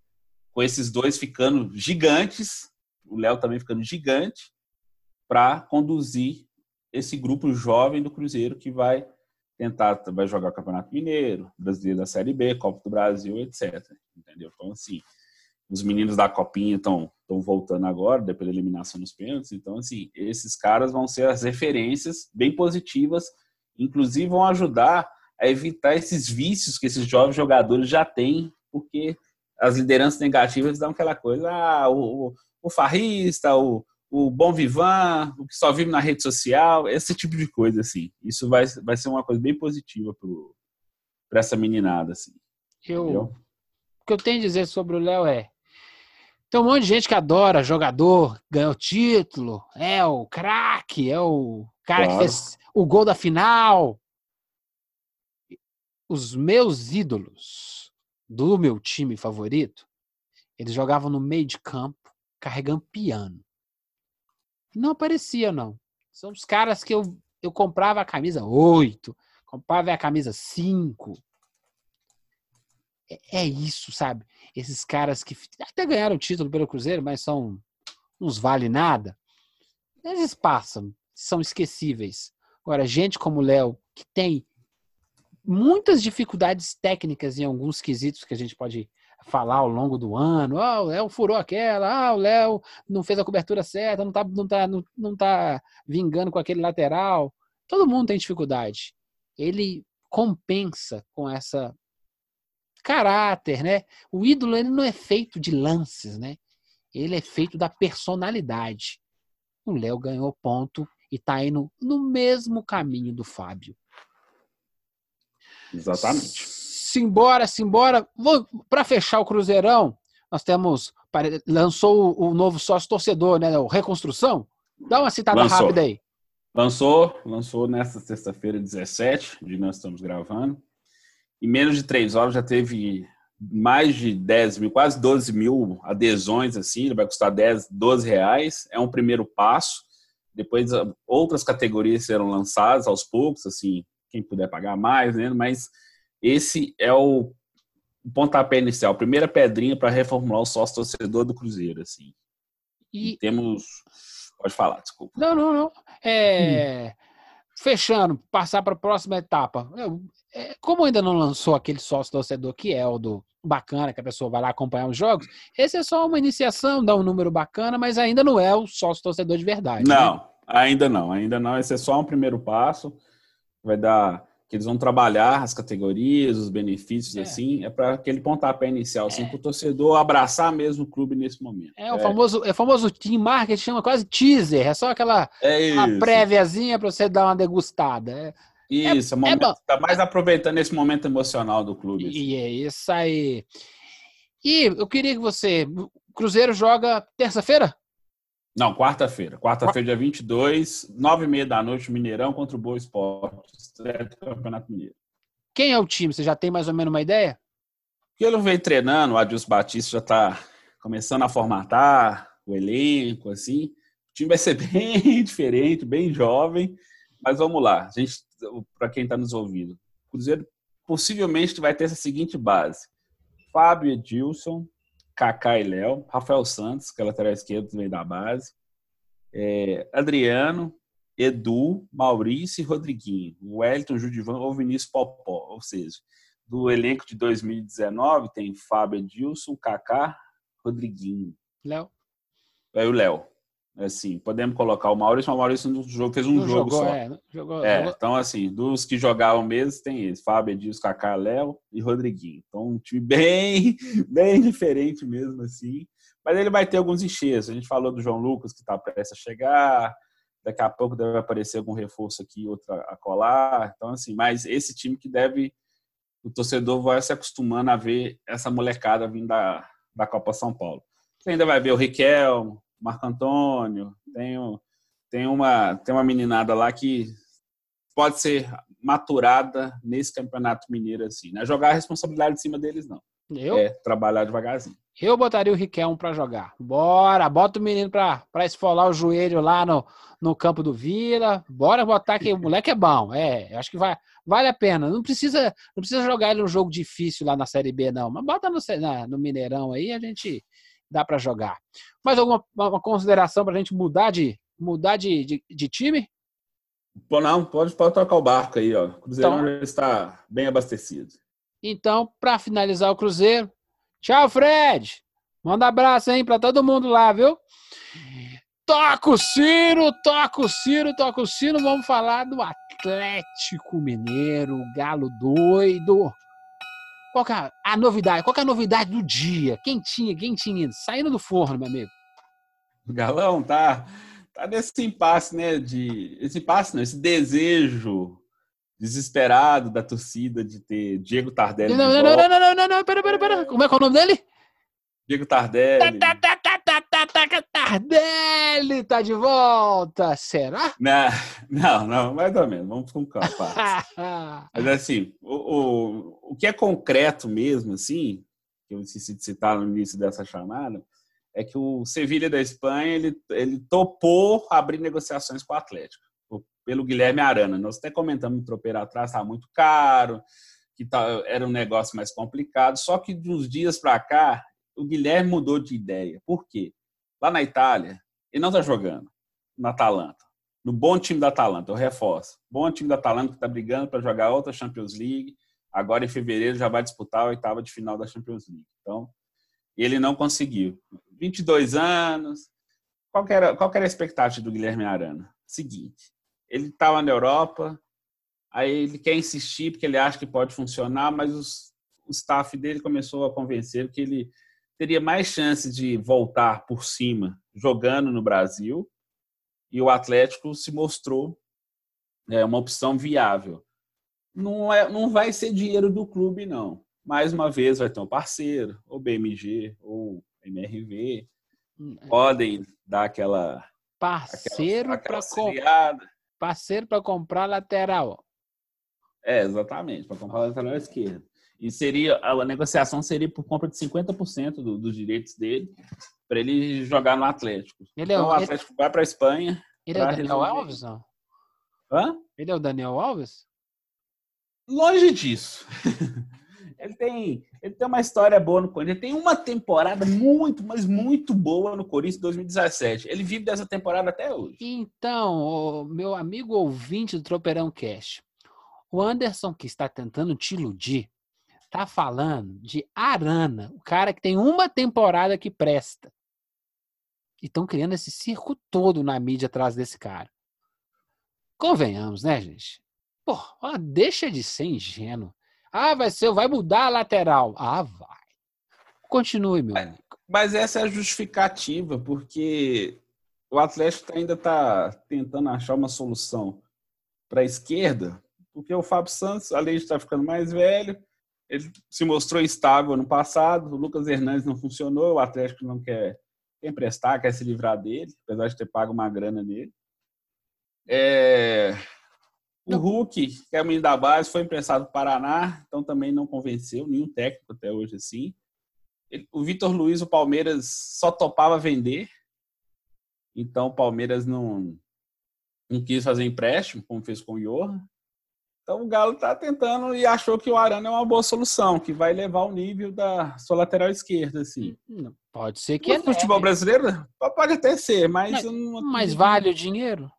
com esses dois ficando gigantes, o Léo também ficando gigante, para conduzir esse grupo jovem do Cruzeiro que vai tentar, vai jogar o Campeonato Mineiro, Brasileiro da Série B, Copa do Brasil, etc. Entendeu? Então, assim, os meninos da Copinha estão voltando agora, depois da eliminação nos pênaltis. Então, assim, esses caras vão ser as referências bem positivas, inclusive vão ajudar a evitar esses vícios que esses jovens jogadores já têm, porque as lideranças negativas dão aquela coisa, ah, o, o farrista, o, o bom vivan, o que só vive na rede social, esse tipo de coisa, assim. Isso vai, vai ser uma coisa bem positiva para essa meninada, assim. Eu, o que eu tenho a dizer sobre o Léo é, tem um monte de gente que adora jogador, ganhou título, é o craque, é o cara claro. que fez o gol da final. Os meus ídolos do meu time favorito, eles jogavam no meio de campo, carregando piano. Não aparecia, não. São os caras que eu, eu comprava a camisa 8, comprava a camisa 5. É, é isso, sabe? Esses caras que até ganharam o título pelo Cruzeiro, mas são uns vale nada. Eles passam, são esquecíveis. Agora, gente como o Léo, que tem muitas dificuldades técnicas em alguns quesitos que a gente pode falar ao longo do ano. Ah, o Léo furou aquela, ah, o Léo não fez a cobertura certa, não tá, não, tá, não, não tá vingando com aquele lateral. Todo mundo tem dificuldade. Ele compensa com essa caráter, né? O ídolo ele não é feito de lances, né? Ele é feito da personalidade. O Léo ganhou ponto e está indo no mesmo caminho do Fábio. Exatamente. Simbora, simbora. Para fechar o Cruzeirão, nós temos. Lançou o novo sócio torcedor, né? O Reconstrução. Dá uma citada lançou. rápida aí. Lançou, lançou nesta sexta-feira, 17, de nós estamos gravando. Em menos de três horas já teve mais de 10 mil, quase 12 mil adesões, assim, vai custar 10, 12 reais. É um primeiro passo. Depois outras categorias serão lançadas aos poucos, assim, quem puder pagar mais, né? Mas esse é o pontapé inicial, a primeira pedrinha para reformular o sócio torcedor do Cruzeiro, assim. E... e temos. Pode falar, desculpa. Não, não, não. É... Hum. Fechando, passar para a próxima etapa. Eu, é, como ainda não lançou aquele sócio torcedor que é o do bacana, que a pessoa vai lá acompanhar os jogos, esse é só uma iniciação, dá um número bacana, mas ainda não é o sócio torcedor de verdade. Né? Não, né? ainda não, ainda não. Esse é só um primeiro passo. Vai dar que eles vão trabalhar as categorias, os benefícios, é. assim, é para aquele pontapé inicial, assim, é. para o torcedor abraçar mesmo o clube nesse momento. É, o é. famoso, é o famoso team marketing, chama quase teaser, é só aquela é uma préviazinha para você dar uma degustada. É, isso, é, é tá mais aproveitando esse momento emocional do clube. Assim. E é isso aí. E eu queria que você. O Cruzeiro joga terça-feira? Não, quarta-feira. Quarta-feira, dia 22, nove e meia da noite, Mineirão contra o Boa Esporte, estreia do Campeonato Mineiro. Quem é o time? Você já tem mais ou menos uma ideia? Ele veio treinando, o Adilson Batista já está começando a formatar o elenco, assim. O time vai ser bem diferente, bem jovem, mas vamos lá. A gente, para quem está nos ouvindo, o Cruzeiro possivelmente vai ter essa seguinte base: Fábio Edilson, Kaká e Léo, Rafael Santos, que é lateral esquerdo veio da base, é, Adriano, Edu, Maurício e Rodriguinho, Wellington, Judivan ou Vinícius Popó, ou seja, do elenco de 2019 tem Fábio Edilson, Kaká, Rodriguinho. Léo. Aí o Léo. Assim, podemos colocar o Maurício, mas o Maurício no jogo, fez um não jogo jogou, só. É, jogou, é jogou. Então, assim, dos que jogavam mesmo, tem eles: Fábio, Edilson, Kaká, Léo e Rodriguinho. Então, um time bem, bem diferente mesmo, assim. Mas ele vai ter alguns encheios. A gente falou do João Lucas, que está prestes a chegar. Daqui a pouco deve aparecer algum reforço aqui, outro a colar. Então, assim, mas esse time que deve. O torcedor vai se acostumando a ver essa molecada vindo da, da Copa São Paulo. Você ainda vai ver o Riquelme, Marco Antônio, tem, tem, uma, tem uma meninada lá que pode ser maturada nesse campeonato mineiro assim. Não é jogar a responsabilidade em cima deles, não. Eu? É trabalhar devagarzinho. Eu botaria o Riquelme para jogar. Bora, bota o menino para esfolar o joelho lá no, no campo do Vila. Bora botar que o moleque é bom. É, acho que vai, vale a pena. Não precisa, não precisa jogar ele um jogo difícil lá na Série B, não. Mas bota no, na, no Mineirão aí, a gente dá para jogar. Mais alguma uma consideração para a gente mudar de mudar de, de, de time? Pô, não, pode, pode tocar o barco aí, ó. O Cruzeiro então, está bem abastecido. Então, para finalizar o Cruzeiro, tchau, Fred. Manda abraço aí para todo mundo lá, viu? Toca o Ciro, toca o Ciro, toca o Ciro. Vamos falar do Atlético Mineiro, Galo doido. Qual que é a novidade? Qual que é a novidade do dia? Quem tinha, quem tinha? Saindo do forno, meu amigo. Galão tá, tá nesse impasse, né? De, esse impasse, não, esse desejo desesperado da torcida de ter Diego Tardelli. Não, não, não, não, não, não, não, pera, pera, pera. Como é que é o nome dele? Diego Tardelli. Tá, tá, tá, tá, tá, tá, tá, tá de volta, será? Não, não, não mais ou menos, vamos com calma. Mas assim, o, o, o que é concreto mesmo, assim, que eu esqueci de citar no início dessa chamada, é que o Sevilha da Espanha, ele, ele topou abrir negociações com o Atlético pelo Guilherme Arana. Nós até comentamos no tropeiro atrás, estava muito caro, que tá, era um negócio mais complicado. Só que de uns dias para cá, o Guilherme mudou de ideia. Por quê? Lá na Itália, ele não está jogando na Atalanta. No bom time da Atalanta, eu reforço. Bom time da Atalanta que está brigando para jogar outra Champions League. Agora, em fevereiro, já vai disputar a oitava de final da Champions League. Então, ele não conseguiu. 22 anos. Qual era, qual era a expectativa do Guilherme Arana? Seguinte, ele estava na Europa, aí ele quer insistir porque ele acha que pode funcionar, mas os, o staff dele começou a convencer que ele teria mais chance de voltar por cima jogando no Brasil e o Atlético se mostrou é, uma opção viável. Não, é, não vai ser dinheiro do clube, não. Mais uma vez vai ter um parceiro, ou BMG, ou MRV, hum, é. podem dar aquela parceiro para Parceiro para comprar lateral. É, exatamente, para comprar lateral esquerda. E seria a negociação seria por compra de 50% do, dos direitos dele para ele jogar no Atlético. Ele é então, o Atlético ele... vai para a Espanha. Ele é o Daniel Alves, não? Hã? Ele é o Daniel Alves? Longe disso. ele tem, ele tem uma história boa no Corinthians. Ele tem uma temporada muito, mas muito boa no Corinthians 2017. Ele vive dessa temporada até hoje. Então, meu amigo ouvinte do Tropeirão Cash, o Anderson que está tentando te iludir, tá falando de Arana, o cara que tem uma temporada que presta. E estão criando esse circo todo na mídia atrás desse cara. Convenhamos, né, gente? Pô, deixa de ser ingênuo. Ah, vai ser, vai mudar a lateral. Ah, vai. Continue, meu amigo. Mas essa é a justificativa, porque o Atlético ainda está tentando achar uma solução para a esquerda, porque o Fábio Santos, além de estar ficando mais velho, ele se mostrou instável no passado, o Lucas Hernandes não funcionou, o Atlético não quer emprestar, quer se livrar dele, apesar de ter pago uma grana nele. É... O Hulk, que é o menino da base, foi emprestado para o Paraná, então também não convenceu nenhum técnico até hoje assim. Ele, o Vitor Luiz, o Palmeiras só topava vender, então o Palmeiras não, não quis fazer empréstimo, como fez com o Johan. Então o Galo está tentando e achou que o Arana é uma boa solução, que vai levar o nível da sua lateral esquerda, assim. Hum, pode ser que. No futebol brasileiro pode até ser, mas. Mas, não... mas vale o dinheiro?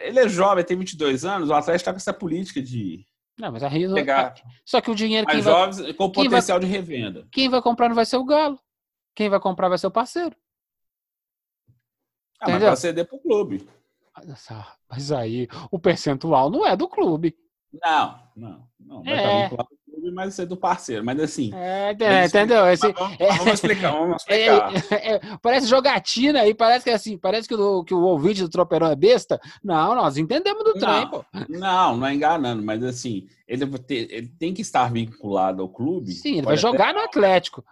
Ele é jovem, tem 22 anos, o Atlético está com essa política de. Não, mas a Rio pegar Só que o dinheiro jovens vai... com potencial vai... de revenda. Quem vai comprar não vai ser o Galo. Quem vai comprar vai ser o parceiro. Ah, mas vai ceder para o clube. Mas aí o percentual não é do clube. Não, não, não. Vai é. estar clube, mas ser do parceiro. Mas assim. É, é entendeu? Esse, vamos, é, vamos, explicar, vamos é, explicar. É, parece jogatina aí, parece que assim, parece que o, que o ouvinte do Tropeirão é besta. Não, nós entendemos do trem, pô. Não, não é enganando, mas assim, ele, ele tem que estar vinculado ao clube. Sim, ele vai jogar no Atlético.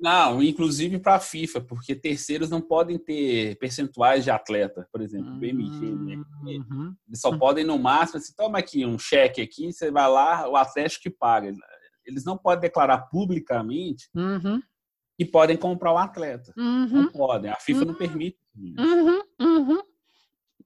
Não, inclusive para a FIFA, porque terceiros não podem ter percentuais de atleta, por exemplo, o BMG, né? Uhum. Eles só podem no máximo, assim, toma aqui um cheque aqui, você vai lá, o Atlético que paga. Eles não podem declarar publicamente Uhum. que podem comprar o atleta. Uhum. Não podem, a FIFA não permite. Uhum.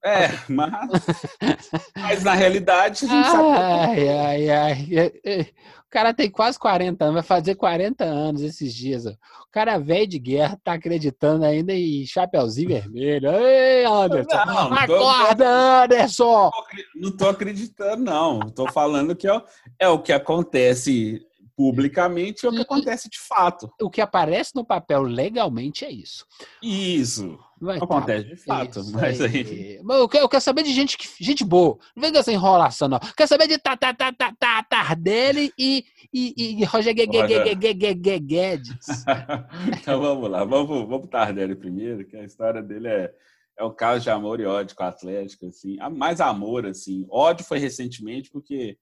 Uhum. É, mas, mas na realidade a gente sabe. Ai, ai, ai. É, é, O cara tem quase 40 anos, vai fazer 40 anos esses dias. ó. O cara velho de guerra tá acreditando ainda em Chapeuzinho Vermelho. Ei, Anderson! Não, não tô- Acorda, Anderson! Não tô acreditando, não. Tô falando que é, o- é o que acontece publicamente e é o que acontece de fato. O que aparece no papel legalmente é isso. Isso. Vai tá. Acontece de fato, Isso mas aí. Mas eu, quero, eu quero saber de gente, que, gente boa. Não vem dessa enrolação, não. Quero saber de tá, tá, tá, tá, tá, Tardelli e, e, e Roger Gue- Gue- Roger. Gue- Gue- Gue- Gue- Guedes. então vamos lá, vamos, vamos pro Tardelli primeiro, que a história dele é, é um caso de amor e ódio com o Atlético, assim. Ah, Mais amor, assim. Ódio foi recentemente porque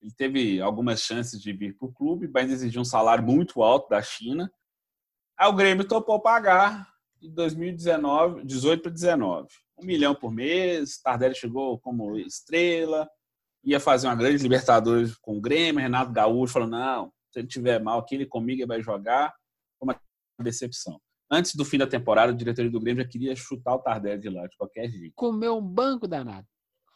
ele teve algumas chances de vir pro clube, mas exigiu um salário muito alto da China. Aí o Grêmio topou pagar em 2019, 18 para 19. Um milhão por mês, Tardelli chegou como estrela, ia fazer uma grande Libertadores com o Grêmio, Renato Gaúcho falou, não, se ele tiver mal aqui, ele comigo ele vai jogar. Foi uma decepção. Antes do fim da temporada, o diretor do Grêmio já queria chutar o Tardelli de lá, de qualquer jeito. Comeu um banco danado.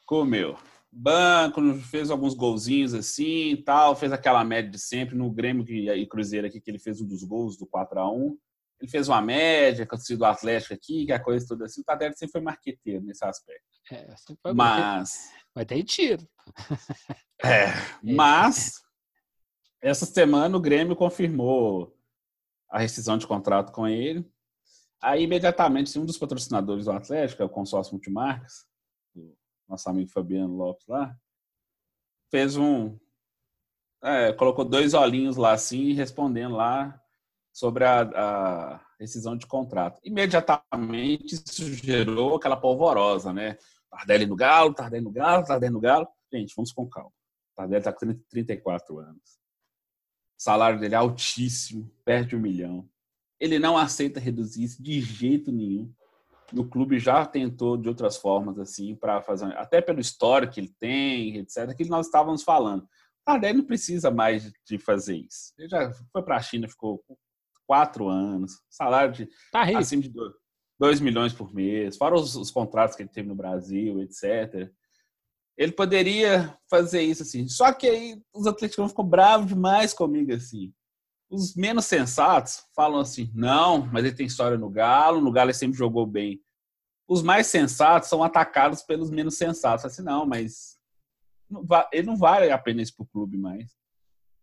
Comeu. Banco, fez alguns golzinhos assim e tal, fez aquela média de sempre no Grêmio e Cruzeiro aqui, que ele fez um dos gols do 4 a 1 Ele fez uma média torcida do Atlético aqui, que a coisa toda assim. O Tardelli sempre foi marqueteiro nesse aspecto. É, foi. Mas, Mas tem tiro. é, mas essa semana o Grêmio confirmou a rescisão de contrato com ele. Aí, imediatamente, assim, um dos patrocinadores do Atlético, é o consórcio Multimarcas, o nosso amigo Fabiano Lopes lá, fez um. é, colocou dois olhinhos lá assim, respondendo lá sobre a, a rescisão de contrato. Imediatamente isso gerou aquela polvorosa, né? Tardelli no Galo, Tardelli no Galo, Tardelli no Galo. Gente, vamos com calma. Tardelli está com 30 34 anos. O salário dele é altíssimo, perto de um milhão. Ele não aceita reduzir isso de jeito nenhum. O clube já tentou de outras formas, assim, para fazer. Até pelo histórico que ele tem, etc., que nós estávamos falando. Tardelli não precisa mais de fazer isso. Ele já foi para a China, ficou quatro anos, salário de Tá rico. acima de 2 milhões por mês, fora os, os contratos que ele teve no Brasil, etc. Ele poderia fazer isso assim. Só que aí os atleticanos ficam bravos demais comigo assim. Os menos sensatos falam assim: não, mas ele tem história no Galo, no Galo ele sempre jogou bem. Os mais sensatos são atacados pelos menos sensatos. Assim, não, mas ele não vale a pena isso pro clube mais.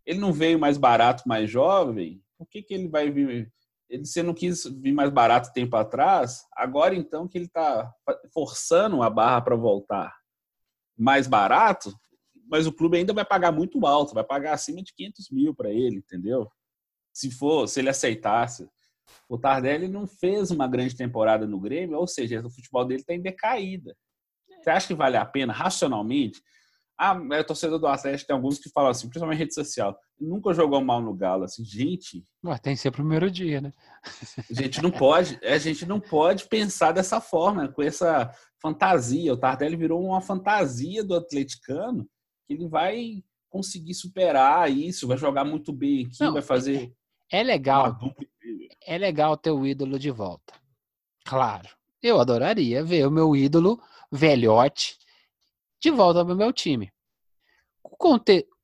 Ele não veio mais barato, mais jovem. Por que, que ele vai vir? Ele, você não quis vir mais barato tempo atrás, agora então que ele está forçando a barra para voltar mais barato, mas o clube ainda vai pagar muito alto, vai pagar acima de 500 mil para ele, entendeu? Se for, se ele aceitasse. O Tardelli não fez uma grande temporada no Grêmio, ou seja, o futebol dele está em decaída. Você acha que vale a pena, racionalmente? Ah, é torcedor do Atlético, tem alguns que falam assim, principalmente em rede social, nunca jogou mal no Galo. Assim, gente, Ué, tem que ser o primeiro dia, né? a gente não pode, a gente não pode pensar dessa forma, com essa fantasia. O Tardelli virou uma fantasia do atleticano que ele vai conseguir superar isso, vai jogar muito bem aqui, Não, vai fazer É uma legal, dupla incrível. é legal ter o ídolo de volta. Claro. Eu adoraria ver o meu ídolo velhote de volta para o meu time.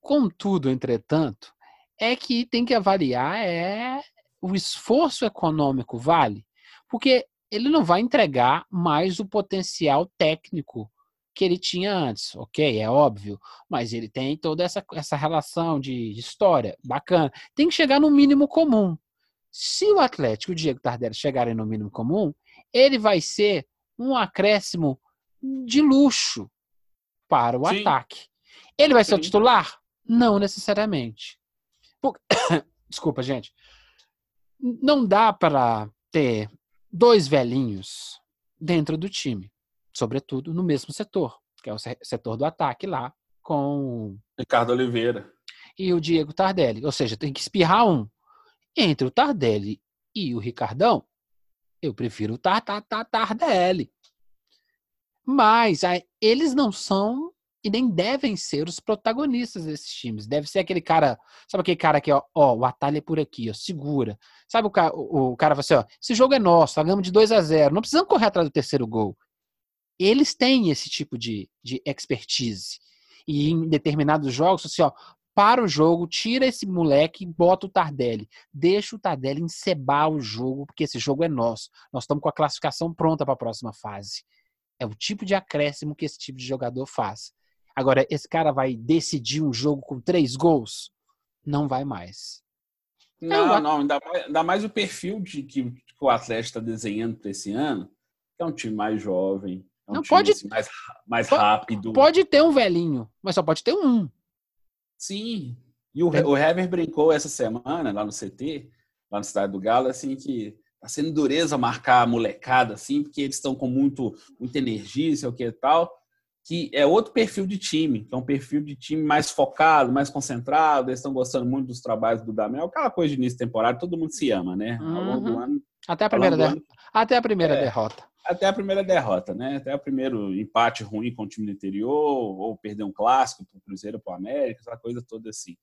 Contudo, entretanto, é que tem que avaliar é o esforço econômico vale, porque ele não vai entregar mais o potencial técnico que ele tinha antes, ok? É óbvio, mas ele tem toda essa, essa relação de, de história bacana. Tem que chegar no mínimo comum. Se o Atlético e o Diego Tardelli chegarem no mínimo comum, ele vai ser um acréscimo de luxo para o Sim. ataque. Ele vai ser o Sim. titular? Não necessariamente. Por- Desculpa, gente. Não dá para ter dois velhinhos dentro do time, sobretudo no mesmo setor, que é o se- setor do ataque lá, com Ricardo Oliveira. e o Diego Tardelli. Ou seja, tem que espirrar um. Entre o Tardelli e o Ricardão, eu prefiro o Tardelli. Mas aí, eles não são e nem devem ser os protagonistas desses times. Deve ser aquele cara, sabe aquele cara que, ó, ó o atalho é por aqui, ó, segura. Sabe o cara, o, o cara fala assim, ó, esse jogo é nosso, ganhamos de 2 a 0 não precisamos correr atrás do terceiro gol. Eles têm esse tipo de, de expertise. E em determinados jogos, assim, ó, para o jogo, tira esse moleque e bota o Tardelli. Deixa o Tardelli encebar o jogo, porque esse jogo é nosso. Nós estamos com a classificação pronta para a próxima fase. É o tipo de acréscimo que esse tipo de jogador faz. Agora, esse cara vai decidir um jogo com três gols? Não vai mais. Não, não, ainda mais, ainda mais o perfil de que, que o Atlético está desenhando para esse ano, que é um time mais jovem, é um não pode assim, mais, mais pode, rápido. Pode ter um velhinho, mas só pode ter um. Sim. E o, é. o Hever brincou essa semana lá no CT, lá no Cidade do Galo, assim, que tá sendo dureza marcar a molecada, assim, porque eles estão com muito, muita energia, sei o que e tal que é outro perfil de time, que é um perfil de time mais focado, mais concentrado, eles estão gostando muito dos trabalhos do Damel, aquela coisa de início de temporada, todo mundo se ama, né? Ao longo do uhum. ano. Até a primeira, derrota. Ano, até a primeira é, derrota. Até a primeira derrota, né? Até o primeiro empate ruim com o time do interior, ou perder um clássico para o Cruzeiro, para o América, essa coisa toda assim.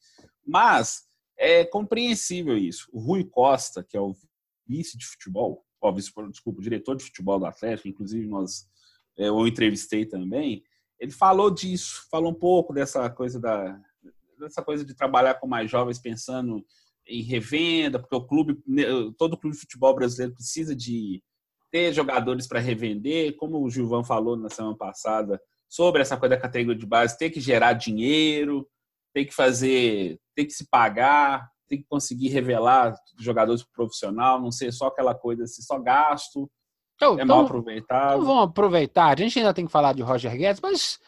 Mas é compreensível isso. O Rui Costa, que é o vice de futebol, ó, vice, desculpa, o diretor de futebol do Atlético, inclusive nós é, entrevistei também, ele falou disso, falou um pouco dessa coisa da dessa coisa de trabalhar com mais jovens pensando em revenda, porque o clube, né, todo clube de futebol brasileiro precisa de ter jogadores para revender, como o Gilvan falou na semana passada, sobre essa coisa da categoria de base, ter que gerar dinheiro, tem que fazer, tem que se pagar, tem que conseguir revelar jogadores profissional, não ser só aquela coisa assim, só gasto, então, é mal então, aproveitado. Então vamos aproveitar. A gente ainda tem que falar de Roger Guedes, mas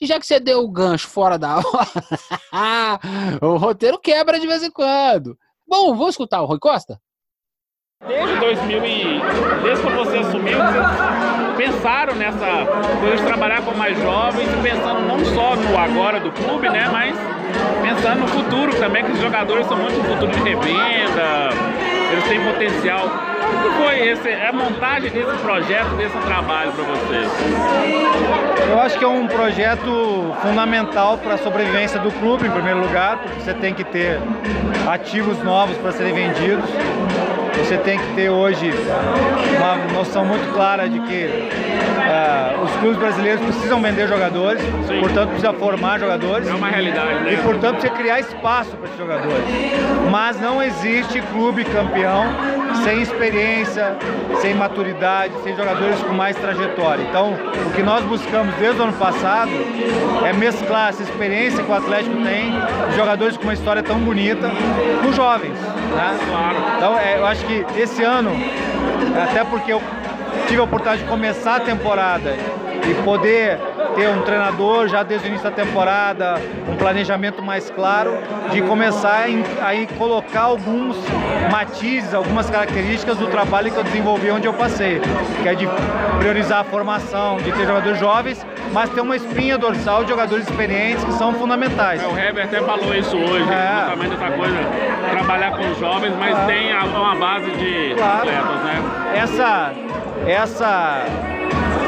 já que você deu o gancho fora da hora, o roteiro quebra de vez em quando. Bom, vamos escutar o Rui Costa? Desde 2000 e desde que você assumiu, vocês pensaram nessa coisa de trabalhar com mais jovens, pensando não só no agora do clube, né, mas pensando no futuro também, que os jogadores são muito futuro de revenda, eles têm potencial. Como foi esse, a montagem desse projeto, desse trabalho para vocês? Eu acho que é um projeto fundamental para a sobrevivência do clube, em primeiro lugar, porque você tem que ter ativos novos para serem vendidos. Você tem que ter hoje uma noção muito clara de que uh, os clubes brasileiros precisam vender jogadores, Sim. portanto precisa formar jogadores. É uma realidade, né? E portanto precisa criar espaço para esses jogadores. Mas não existe clube campeão sem experiência, sem maturidade, sem jogadores com mais trajetória. Então, o que nós buscamos desde o ano passado é mesclar essa experiência que o Atlético tem, jogadores com uma história tão bonita, com jovens. Né? Claro. Então, é, eu acho que esse ano, até porque eu tive a oportunidade de começar a temporada e poder ter um treinador já desde o início da temporada, um planejamento mais claro, de começar a, colocar alguns matizes, algumas características do trabalho que eu desenvolvi onde eu passei, que é de priorizar a formação, de ter jogadores jovens, mas ter uma espinha dorsal de jogadores experientes que são fundamentais. É, o Heber até falou isso hoje, é. justamente essa coisa, trabalhar com os jovens, mas é. tem uma base de claro. atletas, né? Essa, essa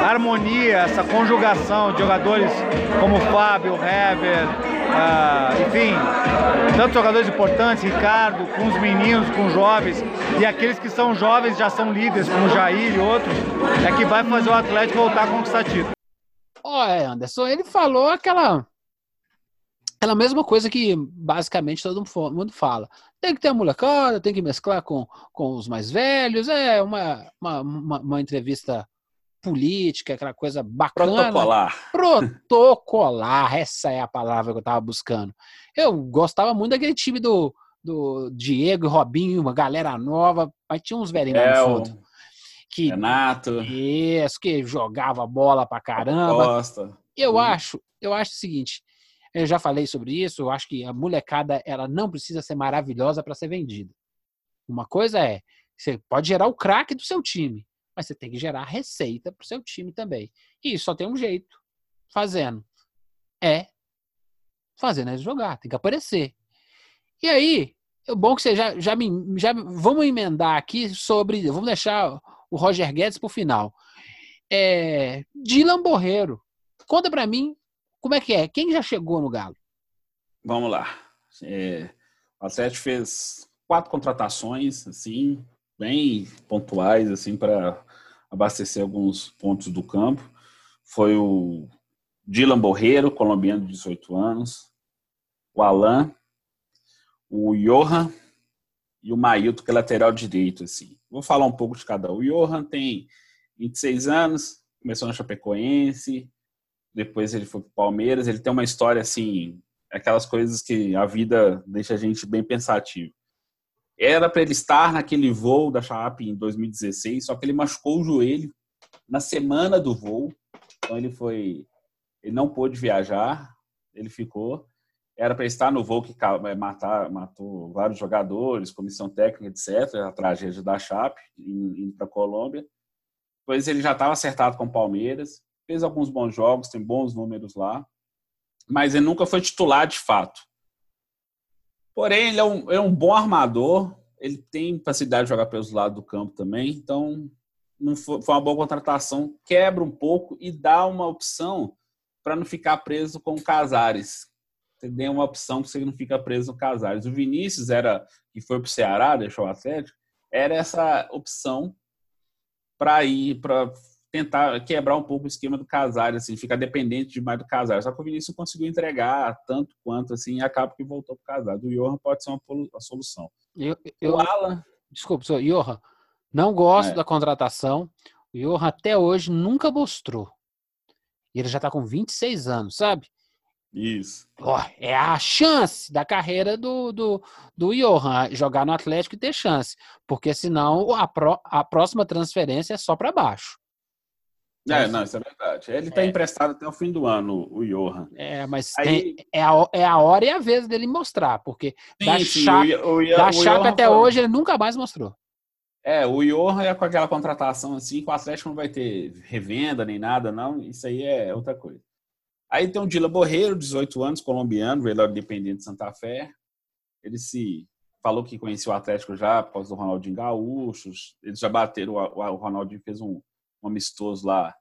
harmonia, essa conjugação de jogadores como o Fábio, o Hever, uh, enfim, tantos jogadores importantes, Ricardo, com os meninos, com os jovens, e aqueles que são jovens já são líderes, como o Jair e outros, é que vai fazer o Atlético voltar a conquistar título. Olha, Anderson, ele falou aquela aquela mesma coisa que basicamente todo mundo fala. Tem que ter a molecada, tem que mesclar com, com os mais velhos. É uma, uma, uma, uma entrevista política, aquela coisa bacana. Protocolar. Protocolar, essa é a palavra que eu estava buscando. Eu gostava muito daquele time do, do Diego e Robinho, uma galera nova, mas tinha uns velhinhos é, no fundo. Que, Renato. Isso, que jogava bola pra caramba. Gosta. Eu hum. acho, eu acho o seguinte, eu já falei sobre isso, eu acho que a molecada ela não precisa ser maravilhosa para ser vendida. Uma coisa é, você pode gerar o craque do seu time, mas você tem que gerar receita para o seu time também. E só tem um jeito, fazendo. É fazendo eles jogar, tem que aparecer. E aí, é bom que você já, já, me, já vamos emendar aqui sobre. Vamos deixar o Roger Guedes para o final. É, Dylan Borreiro. Conta para mim como é que é. Quem já chegou no Galo? Vamos lá. É, o Atlético fez quatro contratações, assim, bem pontuais, assim, para abastecer alguns pontos do campo. Foi o Dylan Borreiro, colombiano de 18 anos, o Alan, o Johan e o Mailton, que é lateral direito, assim. Vou falar um pouco de cada um. O Johan tem 26 anos, começou na Chapecoense, depois ele foi para o Palmeiras. Ele tem uma história, assim, aquelas coisas que a vida deixa a gente bem pensativo. Era para ele estar naquele voo da Chape em 2016, só que ele machucou o joelho na semana do voo. Então ele foi, ele não pôde viajar, ele ficou era para estar no voo que é, matar, matou vários jogadores, comissão técnica, etc., a tragédia da Chape, indo para a Colômbia. Depois ele já estava acertado com o Palmeiras, fez alguns bons jogos, tem bons números lá, mas ele nunca foi titular de fato. Porém, ele é um, é um bom armador, ele tem facilidade de jogar pelos lados do campo também, então não foi, foi uma boa contratação, quebra um pouco e dá uma opção para não ficar preso com o Casares, você tem uma opção que você não fica preso no Casares. O Vinícius era que foi para o Ceará, deixou o Atlético, era essa opção para ir para tentar quebrar um pouco o esquema do Casares, assim, ficar dependente demais do Casares. Só que o Vinícius conseguiu entregar tanto quanto assim, e acaba que voltou para o Casares. O Johan pode ser uma, uma solução. Eu, eu, o Alan, desculpa, senhor, Johan, não gosto é. da contratação. O Johan até hoje nunca mostrou. E ele já está com 26 anos, sabe? Isso. Oh, é a chance da carreira do, do, do Johan jogar no Atlético e ter chance. Porque senão a, pro, a próxima transferência é só para baixo. É, não, isso é verdade. Ele está é. emprestado até o fim do ano, o Johan. É, mas Aí... tem, é, a, é a hora e a vez dele mostrar, porque sim, da sim, Chape, o, o, da o Chape até foi... hoje ele nunca mais mostrou. É, o Johan é com aquela contratação assim, que o Atlético não vai ter revenda nem nada, não. Isso aí é outra coisa. Aí tem o Dila Borreiro, 18 anos, colombiano, veio do Independente de Santa Fé. Ele se falou que conhecia o Atlético já após o Ronaldinho Gaúcho. Eles já bateram, o Ronaldinho fez um, um amistoso lá,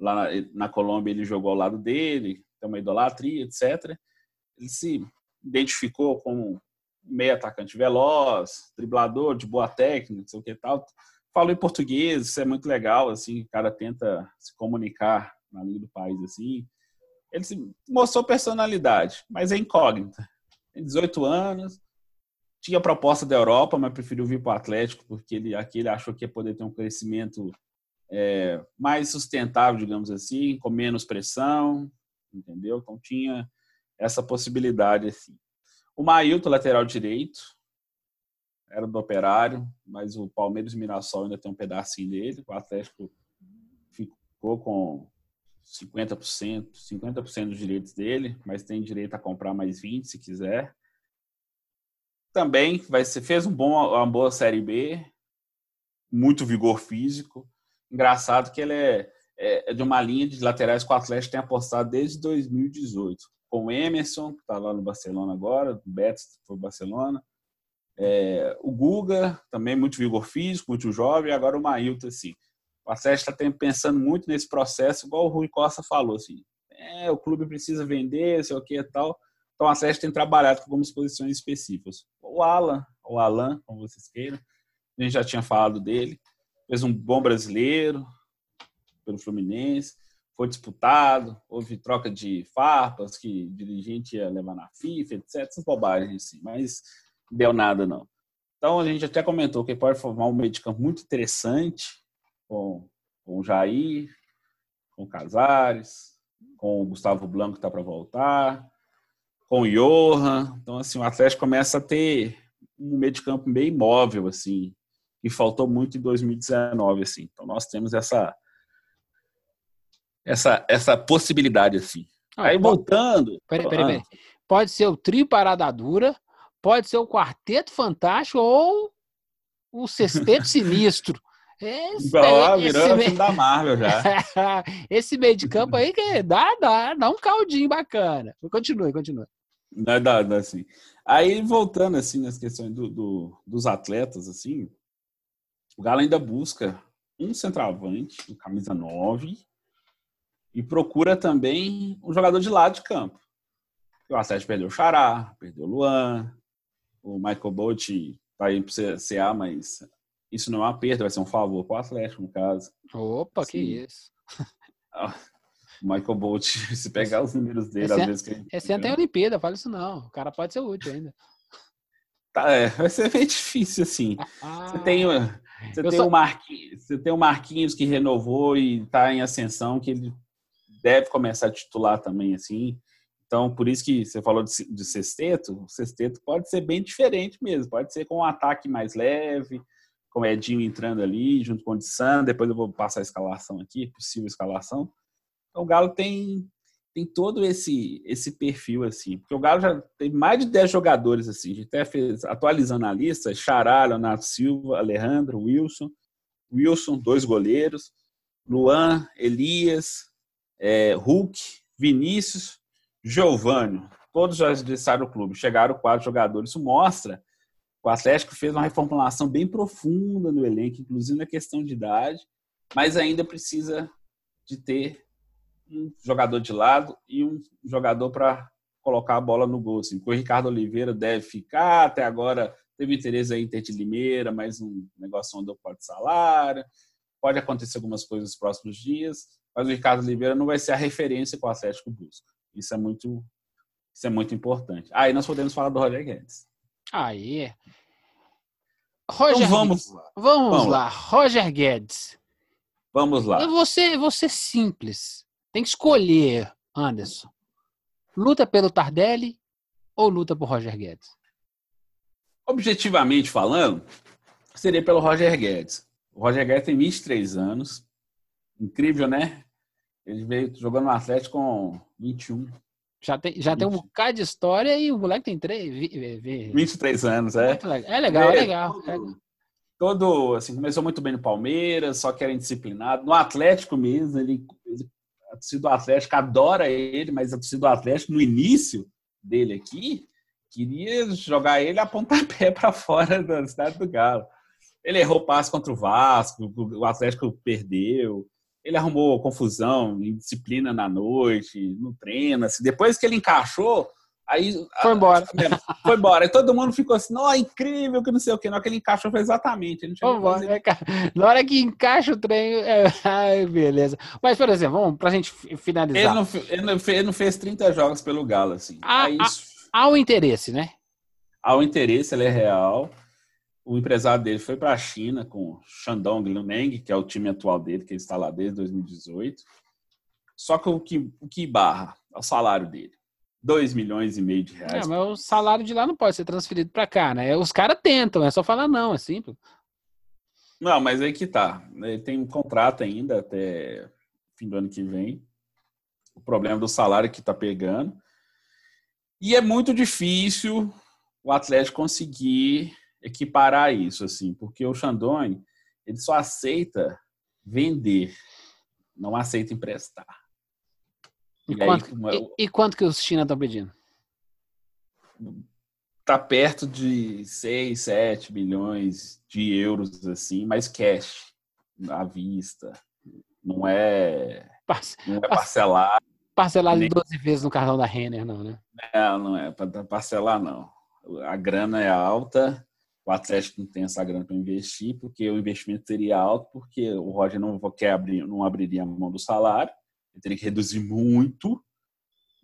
lá na, na, Colômbia, ele jogou ao lado dele, tem uma idolatria, etc. Ele se identificou como meio atacante veloz, driblador, de boa técnica, não sei o que tal. Falou em português, isso é muito legal, assim, o cara tenta se comunicar na língua do país, assim ele mostrou personalidade, mas é incógnita. Tem 18 anos, tinha proposta da Europa, mas preferiu vir para o Atlético porque ele, aqui ele achou que ia poder ter um crescimento é, mais sustentável, digamos assim, com menos pressão, entendeu? Então tinha essa possibilidade assim. O Mailton, lateral direito, era do Operário, mas o Palmeiras e Mirassol ainda tem um pedacinho dele. O Atlético ficou com 50%, 50% dos direitos dele, mas tem direito a comprar mais 20 se quiser. Também vai ser, fez um bom, uma boa série B, muito vigor físico. Engraçado que ele é, é, é de uma linha de laterais que o Atlético tem apostado desde 2018. Com o Emerson, que está lá no Barcelona agora, o Betis foi Barcelona. É, o Guga, também muito vigor físico, muito jovem, e agora o Mailton, assim o Atlético está pensando muito nesse processo, igual o Rui Costa falou, assim, é, o clube precisa vender, sei o que e tal. Então o Atlético tem trabalhado com algumas posições específicas. O Alan, o Alan, como vocês queiram, a gente já tinha falado dele, fez um bom brasileiro pelo Fluminense, foi disputado, houve troca de farpas que dirigente ia levar na FIFA, etc. Essas bobagens, assim, mas não deu nada não. Então a gente até comentou que pode formar um meio de campo muito interessante, com, com o Jair, com o Casares, com o Gustavo Blanco que está para voltar, com o Johan. Então, assim, o Atlético começa a ter um meio de campo bem imóvel, assim, que faltou muito em 2019, assim. Então, nós temos essa essa essa possibilidade, assim. Ah, Aí, voltando... Peraí, peraí, peraí. Pode ser o trio parada dura, pode ser o quarteto fantástico ou o sexteto sinistro. Esse, Igual, virou esse filme da Marvel já. esse meio de campo aí que dá, dá, dá um caldinho bacana. Continue, continue. Não é dado assim. Aí, voltando assim nas questões do, do, dos atletas, assim, o Galo ainda busca um centroavante, um camisa 9, e procura também um jogador de lado de campo. O Atlético perdeu o Xará, perdeu o Luan, o Michael Bolt tá aí para CA, mas isso não é uma perda, vai ser um favor para o Atlético, no caso. Opa, que isso. O Michael Bolt, se pegar os números dele, esse às vezes. Que esse ano tem Olimpíada, fala isso não. O cara pode ser útil ainda. Tá, é, vai ser bem difícil, assim. Ah, você tem, você tem, só... o Marquinhos, você tem o Marquinhos que renovou e está em ascensão, que ele deve começar a titular também, assim. Então, por isso que você falou de, de sexteto, o sexteto pode ser bem diferente mesmo. Pode ser com um ataque mais leve, com o Edinho entrando ali, junto com o de. Depois eu vou passar a escalação aqui, possível escalação. Então, o Galo tem tem todo esse esse perfil assim, porque o Galo já tem mais de 10 jogadores assim, a gente até fez atualizando a lista, Xará, Leonardo Silva, Alejandro, Wilson, Wilson, dois goleiros, Luan, Elias, é, Hulk, Vinícius, Giovanni, todos já deixaram o clube, chegaram quatro jogadores, isso mostra o Atlético fez uma reformulação bem profunda no elenco, inclusive na questão de idade, mas ainda precisa de ter um jogador de lado e um jogador para colocar a bola no gol. Assim. O Ricardo Oliveira deve ficar, até agora teve interesse aí em ter de Limeira, mas um negócio andou pode salário. Pode acontecer algumas coisas nos próximos dias, mas o Ricardo Oliveira não vai ser a referência que o Atlético busca. Isso é muito, isso é muito importante. Aí ah, nós podemos falar do Roger Guedes. Aí. Roger então vamos lá. Vamos, vamos lá. lá. Roger Guedes. Vamos lá. Eu vou ser, vou ser simples. Tem que escolher, Anderson. Luta pelo Tardelli ou luta por Roger Guedes? Objetivamente falando, seria pelo Roger Guedes. O Roger Guedes tem 23 anos. Incrível, né? Ele veio jogando no Atlético com 21. Já tem, já tem um bocado de história e o moleque tem 3, 23 anos, é. É legal, é, é legal. Todo, todo, assim, começou muito bem no Palmeiras, só que era indisciplinado. No Atlético mesmo, ele, ele a torcida do Atlético adora ele, mas a torcida do Atlético, no início dele aqui, queria jogar ele a pontapé para fora da cidade do Galo. Ele errou passe contra o Vasco, o Atlético perdeu. Ele arrumou confusão, indisciplina na noite, no treino. Assim. Depois que ele encaixou, Aí foi embora. Foi embora. E todo mundo ficou assim, não, incrível, que não sei o que. Na hora que ele encaixou foi exatamente. Ele foi embora, né, Na hora que encaixa o trem, é... ai, beleza. Mas, por exemplo, vamos pra gente finalizar. Ele não, ele não, fez, ele não fez 30 jogos pelo Galo, assim. Há, Aí, há, há o interesse, né? Há o interesse, ele é real. O empresário dele foi para a China com Shandong Luneng, que é o time atual dele, que ele está lá desde 2018. Só que o que, o que barra é o salário dele. 2 milhões e meio de reais. É, mas o salário de lá não pode ser transferido para cá, né? Os caras tentam, é só falar não, é simples. Não, mas aí que tá. Ele tem um contrato ainda até fim do ano que vem. O problema do salário que tá pegando. E é muito difícil o Atlético conseguir equiparar isso, assim, porque o Xandone, ele só aceita vender, não aceita emprestar. E, e, quanto, aí, e, e, quanto que os China estão pedindo? Tá perto de 6, 7 milhões de euros, assim, mas cash, à vista. Não é, Parce... não é parcelar. Parcelar nem... 12 vezes no cartão da Renner, não, né? Não, não é para parcelar, não. A grana é alta, o Atlético não tem essa grana para investir, porque o investimento seria alto, porque o Roger não quer abrir, não abriria a mão do salário ele teria que reduzir muito,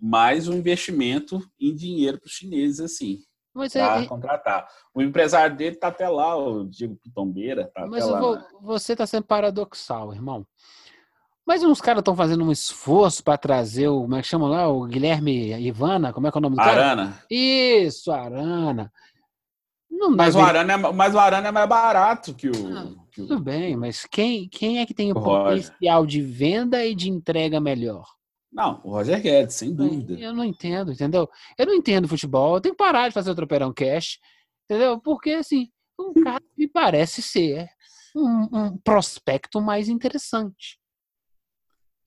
mais o um investimento em dinheiro para os chineses, assim, para é... contratar. O empresário dele está até lá, o Diego Pitombeira. Tá Mas lá, vou, você está sendo paradoxal, irmão. Mas uns caras estão fazendo um esforço para trazer o, como é que chama lá, o Guilherme Ivana, como é que é o nome do cara? Arana. Isso, Arana. Não mas, o Arana é, mas o Arana é mais barato que o. Ah, que o... Tudo bem, mas quem, quem é que tem o, o potencial de venda e de entrega melhor? Não, o Roger Guedes, sem dúvida. Eu não entendo, entendeu? Eu não entendo futebol, eu tenho que parar de fazer o tropeirão cash, entendeu? Porque, assim, um cara me parece ser um, um prospecto mais interessante.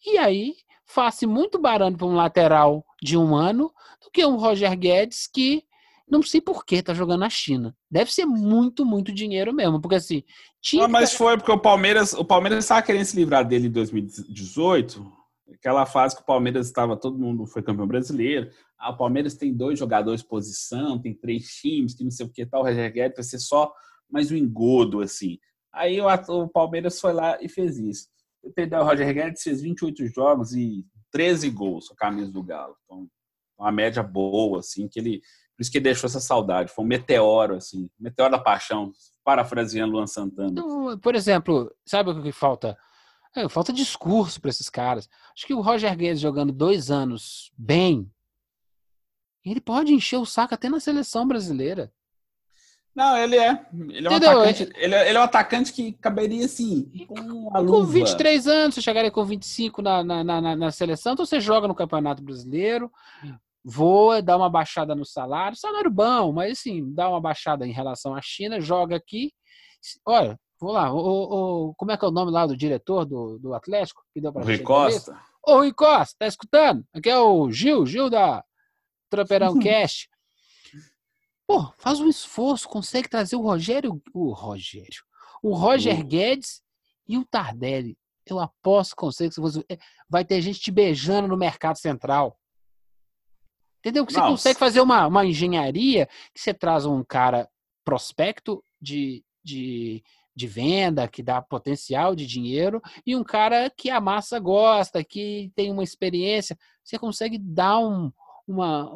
E aí, faz muito barato para um lateral de um ano do que um Roger Guedes que não sei por que tá jogando na China. Deve ser muito, muito dinheiro mesmo, porque assim. Tinha não, mas foi porque o Palmeiras, o Palmeiras estava querendo se livrar dele em 2018, aquela fase que o Palmeiras estava, todo mundo foi campeão brasileiro. Ah, o Palmeiras tem dois jogadores de posição, tem três times, que não sei o que tal. O Roger Guedes vai ser só mais um engodo, assim. Aí o, o Palmeiras foi lá e fez isso. Entendeu? O Roger Guedes fez 28 jogos e 13 gols com a camisa do Galo. Então, uma média boa, assim, que ele. Por isso que deixou essa saudade. Foi um meteoro, assim, meteoro da paixão, parafraseando Luan Santana. Então, por exemplo, sabe o que falta? É, falta discurso para esses caras. Acho que o Roger Guedes jogando dois anos bem, ele pode encher o saco até na seleção brasileira. Não, ele é. Ele é, um atacante, ele, é, ele é um atacante que caberia assim. Com, com 23 anos, você chegaria com 25 na, na, na, na seleção, então você joga no Campeonato Brasileiro, voa, dá uma baixada no salário, salário bom, mas assim, dá uma baixada em relação à China, joga aqui. Olha, vou lá, o, o, como é que é o nome lá do diretor do, do Atlético? Que deu pra Rui Costa. Ô, Rui Costa, tá escutando? Aqui é o Gil, Gil da Tropeirão Cast. Pô, faz um esforço, consegue trazer o Rogério, o Rogério, o Roger uh. Guedes e o Tardelli. Eu aposto que consegue. É, vai ter gente te beijando no mercado central. Entendeu? Que você Nossa. consegue fazer uma, uma engenharia que você traz um cara prospecto de, de, de venda, que dá potencial de dinheiro, e um cara que a massa gosta, que tem uma experiência. Você consegue dar um, uma.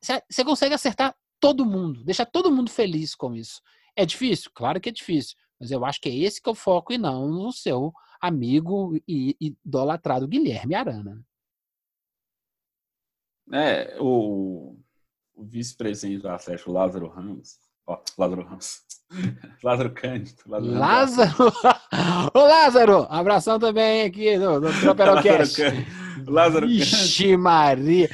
Você consegue acertar todo mundo, deixar todo mundo feliz com isso. É difícil? Claro que é difícil, mas eu acho que é esse que eu foco e não no seu amigo e idolatrado Guilherme Arana. É, o, o vice-presidente do Atlético, Lázaro Ramos, ó, Lázaro Ramos, Lázaro Cândido. Lázaro, Lázaro. Ô Lázaro, abração também aqui do, do Troperocast. Lázaro Ixi, Maria!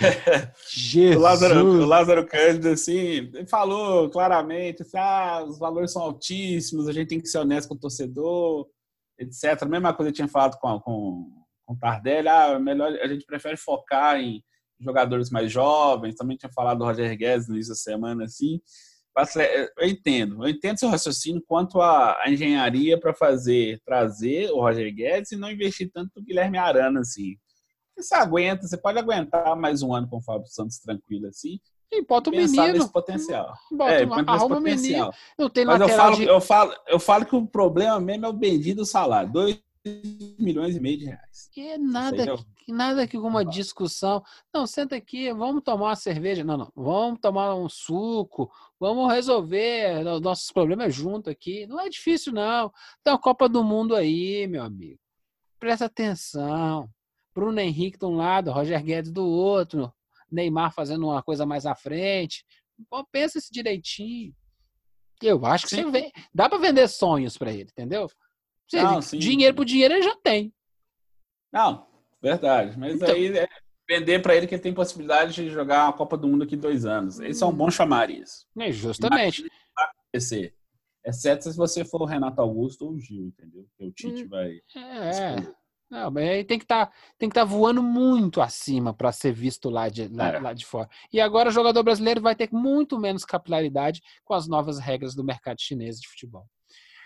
Jesus! O Lázaro, o Lázaro Cândido, assim, falou claramente, assim, ah, os valores são altíssimos, a gente tem que ser honesto com o torcedor, etc. A mesma coisa eu tinha falado com, com, com o Tardelli, ah, melhor, a gente prefere focar em jogadores mais jovens, também tinha falado do Roger Guedes no início da semana, assim, eu entendo, eu entendo seu raciocínio quanto à engenharia para fazer, trazer o Roger Guedes e não investir tanto no Guilherme Arana, assim. Você aguenta, você pode aguentar mais um ano com o Fábio Santos tranquilo assim. E bota o menino. nesse potencial. Bota, é, arruma o menino. Não tem Mas eu falo, de... eu, falo, eu falo que o problema mesmo é o bendito salário. 2 milhões e meio de reais. É nada, que, nada que uma discussão. Não, senta aqui, vamos tomar uma cerveja. Não, não. Vamos tomar um suco. Vamos resolver nossos problemas junto aqui. Não é difícil, não. Tem a Copa do Mundo aí, meu amigo. Presta atenção. Bruno Henrique de um lado, Roger Guedes do outro, Neymar fazendo uma coisa mais à frente. Bom, pensa isso direitinho. Eu acho que sim. você vê. Dá para vender sonhos para ele, entendeu? Não, dinheiro por dinheiro ele já tem. Não, verdade. Mas então, aí é vender para ele que ele tem possibilidade de jogar a Copa do Mundo aqui dois anos. Esse é um bom chamar isso. É, justamente. Vai acontecer. Exceto se você for o Renato Augusto ou o Gil, entendeu? Porque o Tite hum, vai. É. Não, mas aí tem que tá, estar tá voando muito acima para ser visto lá de, lá, é. lá, de fora. E agora o jogador brasileiro vai ter muito menos capilaridade com as novas regras do mercado chinês de futebol.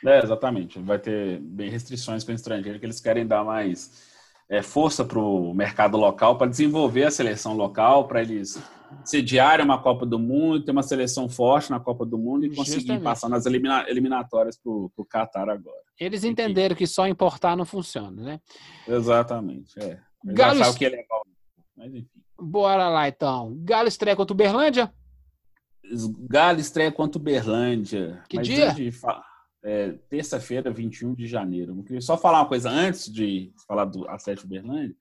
É, exatamente. Vai ter bem restrições com o estrangeiro, que eles querem dar mais é, força para o mercado local, para desenvolver a seleção local, para eles sediarem uma Copa do Mundo, ter uma seleção forte na Copa do Mundo e conseguir Justamente. passar nas elimina eliminatórias para o Qatar agora. Eles entenderam que só importar não funciona, né? Exatamente. É. Galo... Que é legal. Mas enfim. Bora lá então. Galo estreia contra o Berlândia? Galo estreia contra o Berlândia. Que Mas dia? É, terça-feira, 21 de janeiro. Eu queria só falar uma coisa antes de falar do Atlético Berlândia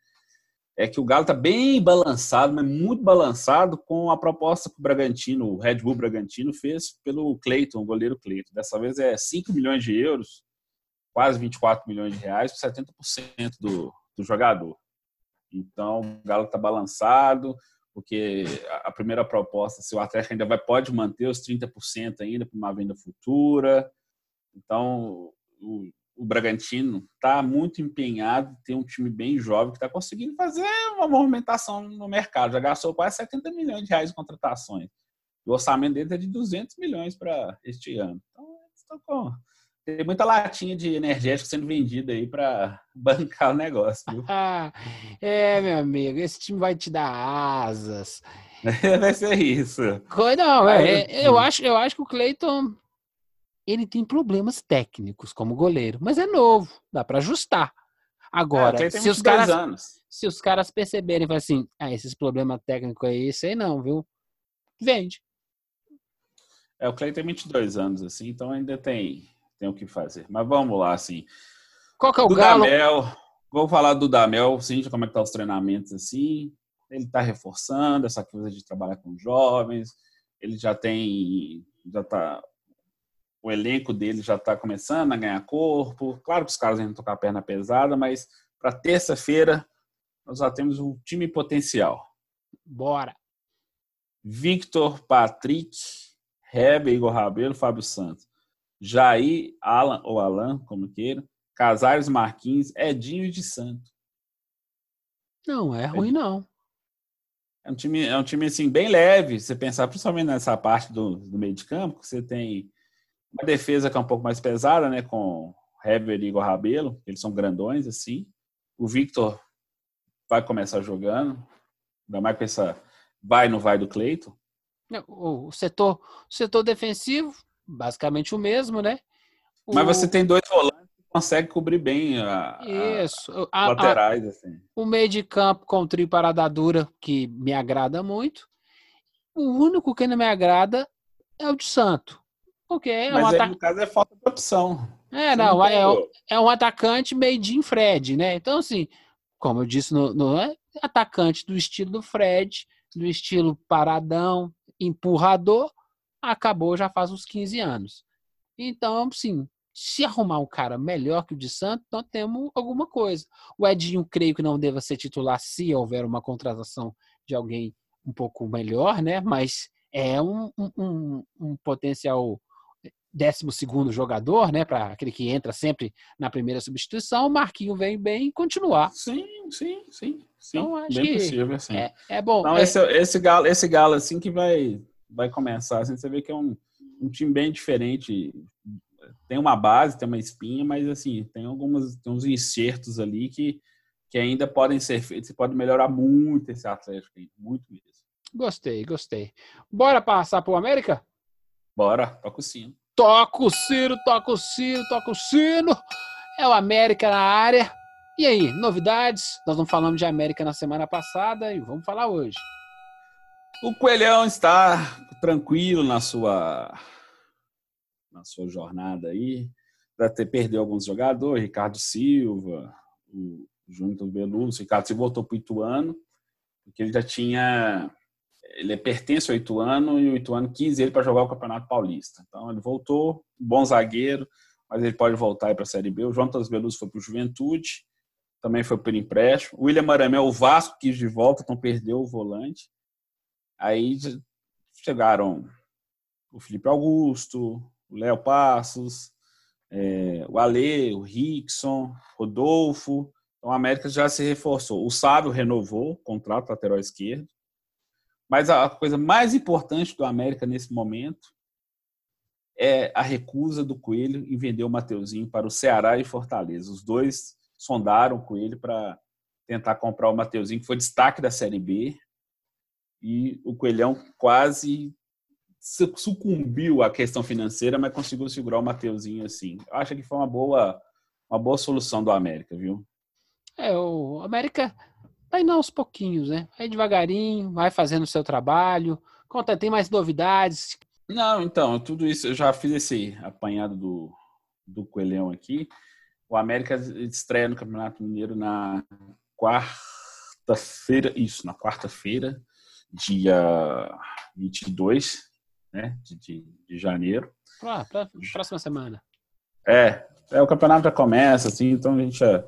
é que o Galo está bem balançado, mas muito balançado com a proposta que o Bragantino, o Red Bull Bragantino, fez pelo Cleiton, o goleiro Cleiton. Dessa vez é 5 milhões de euros, quase 24 milhões de reais, por 70% do, do jogador. Então, o Galo está balançado, porque a primeira proposta, se o Atlético ainda vai, pode manter os 30% ainda para uma venda futura. Então, o o Bragantino está muito empenhado, tem um time bem jovem que está conseguindo fazer uma movimentação no mercado. Já gastou quase 70 milhões de reais em contratações. O orçamento dele é de 200 milhões para este ano. Então, com... tem muita latinha de energético sendo vendida aí para bancar o negócio. Viu? É, meu amigo, esse time vai te dar asas. vai ser isso. Não, é, eu, acho, eu acho que o Cleiton ele tem problemas técnicos como goleiro, mas é novo, dá para ajustar. Agora, é, se, os caras, anos. se os caras perceberem assim, ah, esses problemas técnicos aí, isso aí não, viu? Vende. É, o Clay tem 22 anos, assim, então ainda tem, tem o que fazer. Mas vamos lá, assim. Qual que é o Galo? Damel, vou falar do Damel, sim, de como é que tá os treinamentos, assim. Ele tá reforçando essa coisa de trabalhar com jovens. Ele já tem, já tá o elenco dele já está começando a ganhar corpo. Claro que os caras ainda estão com a perna pesada, mas para terça-feira nós já temos um time potencial. Bora! Victor, Patrick, Heber, Igor Rabelo, Fábio Santos. Jair, Alan ou Alan, como queira. Casares, Marquinhos, Edinho de Santo. Não é ruim, não. É um time, é um time assim, bem leve. Você pensar principalmente nessa parte do, do meio de campo, que você tem uma defesa que é um pouco mais pesada, né? Com Hever e Igor Rabelo, eles são grandões, assim. O Victor vai começar jogando, ainda mais com essa vai no vai do Cleito. O setor, o setor defensivo, basicamente o mesmo, né? O... Mas você tem dois volantes que conseguem cobrir bem a, Isso. A, a, laterais. Assim. O meio de campo com o trio parada dura, que me agrada muito. O único que não me agrada é o de Santo. Porque é Mas um aí, no caso é falta de opção. É, não, não é, é, um atacante made in Fred, né? Então, assim, como eu disse, no, no é atacante do estilo do Fred, do estilo paradão, empurrador, acabou já faz uns 15 anos. Então, assim, se arrumar um cara melhor que o de Santos, nós temos alguma coisa. O Edinho, creio que não deva ser titular se houver uma contratação de alguém um pouco melhor, né? Mas é um, um, um potencial décimo segundo jogador, né, para aquele que entra sempre na primeira substituição, o Marquinho vem bem e continuar. Sim, sim, sim. sim então, acho bem que possível, assim. É, é bom. Então, é... Esse, esse, galo, esse galo, assim, que vai, vai começar, assim, você vê que é um, um time bem diferente. Tem uma base, tem uma espinha, mas, assim, tem algumas, tem uns insertos ali que, que ainda podem ser feitos, você pode melhorar muito esse Atlético, muito mesmo. Gostei, gostei. Bora passar para o América? Bora, toca o sino. Toca o sino, toca o sino, toca o sino. É o América na área. E aí, novidades? Nós não falamos de América na semana passada e vamos falar hoje. O Coelhão está tranquilo na sua na sua jornada aí. Já ter perdeu alguns jogadores, Ricardo Silva, o Júnior Beluso, Ricardo Silva voltou para o Ituano, porque ele já tinha ele pertence ao Ituano e o Ituano quis ele para jogar o Campeonato Paulista. Então ele voltou, bom zagueiro, mas ele pode voltar para a Série B. O Tantos Veloso foi para o Juventude, também foi por empréstimo. O William Maramel, o Vasco quis de volta, então perdeu o volante. Aí chegaram o Felipe Augusto, o Léo Passos, é, o Ale, o Rickson, Rodolfo. Então o América já se reforçou. O Sábio renovou o contrato lateral esquerdo. Mas a coisa mais importante do América nesse momento é a recusa do Coelho em vender o Mateuzinho para o Ceará e Fortaleza. Os dois sondaram o Coelho para tentar comprar o Mateuzinho, que foi destaque da Série B. E o Coelhão quase sucumbiu à questão financeira, mas conseguiu segurar o Mateuzinho assim. Acho que foi uma boa, uma boa solução do América, viu? É, o América vai indo aos pouquinhos, né? Vai devagarinho, vai fazendo o seu trabalho. Conta, tem mais novidades? Não, então, tudo isso, eu já fiz esse apanhado do, do Coelhão aqui. O América estreia no Campeonato Mineiro na quarta-feira, isso, na quarta-feira, dia 22 né, de, de, de janeiro. Ah, pra, próxima semana. É, é, o campeonato já começa, assim, então a gente já,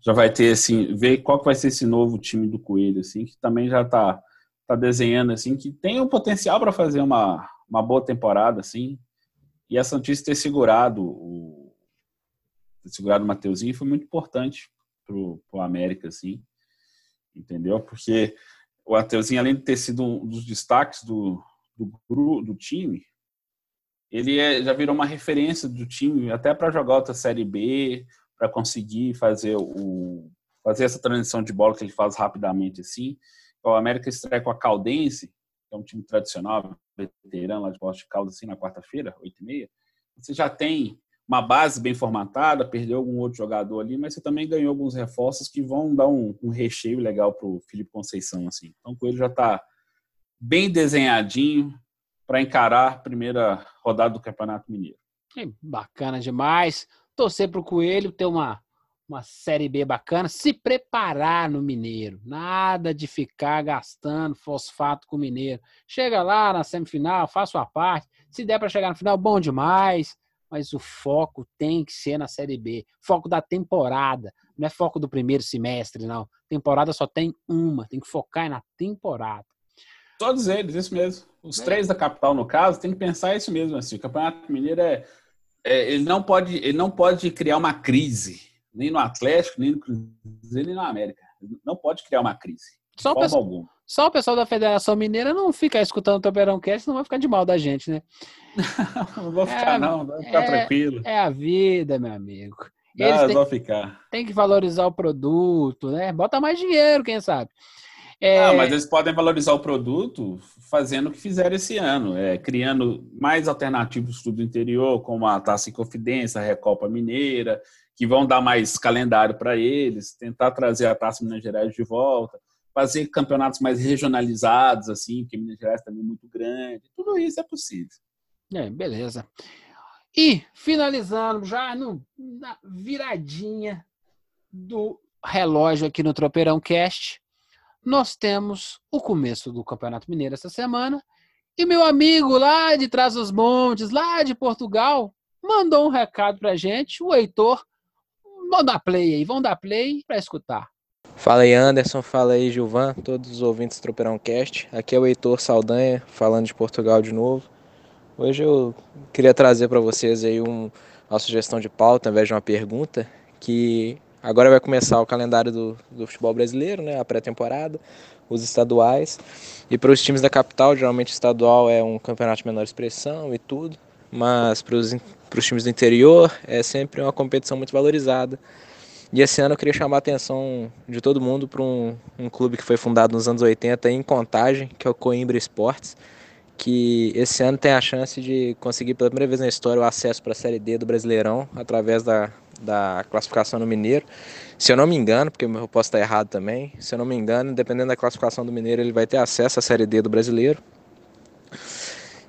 já vai ter, assim, ver qual que vai ser esse novo time do Coelho, assim, que também já está tá desenhando, assim, que tem o um potencial para fazer uma, uma boa temporada, assim, e a Santista ter segurado o, ter segurado o Mateuzinho foi muito importante pro, pro América, assim, entendeu? Porque o Mateuzinho, além de ter sido um dos destaques do, do, do time, ele é, já virou uma referência do time até para jogar outra Série B, para conseguir fazer o fazer essa transição de bola que ele faz rapidamente assim. O América estreia com a Caldense, que é um time tradicional, veterano lá de Poste de Caldas, assim, na quarta-feira, 8 e meia. Você já tem uma base bem formatada, perdeu algum outro jogador ali, mas você também ganhou alguns reforços que vão dar um, um recheio legal para o Felipe Conceição. assim. Então, o ele já está bem desenhadinho para encarar a primeira rodada do Campeonato Mineiro. É bacana demais. Torcer para o Coelho ter uma, uma Série B bacana, se preparar no Mineiro. Nada de ficar gastando fosfato com o Mineiro. Chega lá na semifinal, faça a parte. Se der para chegar no final, bom demais mas o foco tem que ser na Série B. Foco da temporada, não é foco do primeiro semestre, não. Temporada só tem uma, tem que focar na temporada. Todos eles, isso mesmo. Os é. três da capital, no caso, tem que pensar isso mesmo. Assim. O Campeonato Mineiro é, é, ele, não pode, ele não pode criar uma crise, nem no Atlético, nem no Cruzeiro, nem no América. Não pode criar uma crise. Só o, pessoal, só o pessoal da Federação Mineira não fica escutando o Toperão Cast, não vai ficar de mal da gente, né? não vou ficar, é, não, vai ficar é, tranquilo. É a vida, meu amigo. Eles não, vou ficar. Tem que valorizar o produto, né? Bota mais dinheiro, quem sabe. É... Ah, mas eles podem valorizar o produto fazendo o que fizeram esse ano, é, criando mais alternativos do interior, como a Taça em Confidência, a Recopa Mineira, que vão dar mais calendário para eles, tentar trazer a Taça Minas Gerais de volta fazer campeonatos mais regionalizados, assim, porque Minas Gerais também é muito grande. Tudo isso é possível. É, beleza. E finalizando já no, na viradinha do relógio aqui no Tropeirão Cast, nós temos o começo do Campeonato Mineiro essa semana. E meu amigo lá de Trás dos Montes, lá de Portugal, mandou um recado pra gente, o Heitor. Vamos dar play aí, vamos dar play para escutar. Fala aí Anderson, fala aí Gilvan, todos os ouvintes do Tropeirão Cast. Aqui é o Heitor Saldanha, falando de Portugal de novo. Hoje eu queria trazer para vocês aí um, uma sugestão de pauta, ao invés de uma pergunta, que agora vai começar o calendário do, do futebol brasileiro, né, a pré-temporada, os estaduais. E para os times da capital, geralmente estadual é um campeonato de menor expressão e tudo, mas para os times do interior é sempre uma competição muito valorizada. E esse ano eu queria chamar a atenção de todo mundo para um, um clube que foi fundado nos anos 80 em Contagem, que é o Coimbra Esportes, que esse ano tem a chance de conseguir pela primeira vez na história o acesso para a Série D do Brasileirão através da, da classificação no Mineiro. Se eu não me engano, porque eu posso estar errado também, se eu não me engano, dependendo da classificação do Mineiro, ele vai ter acesso à Série D do Brasileiro.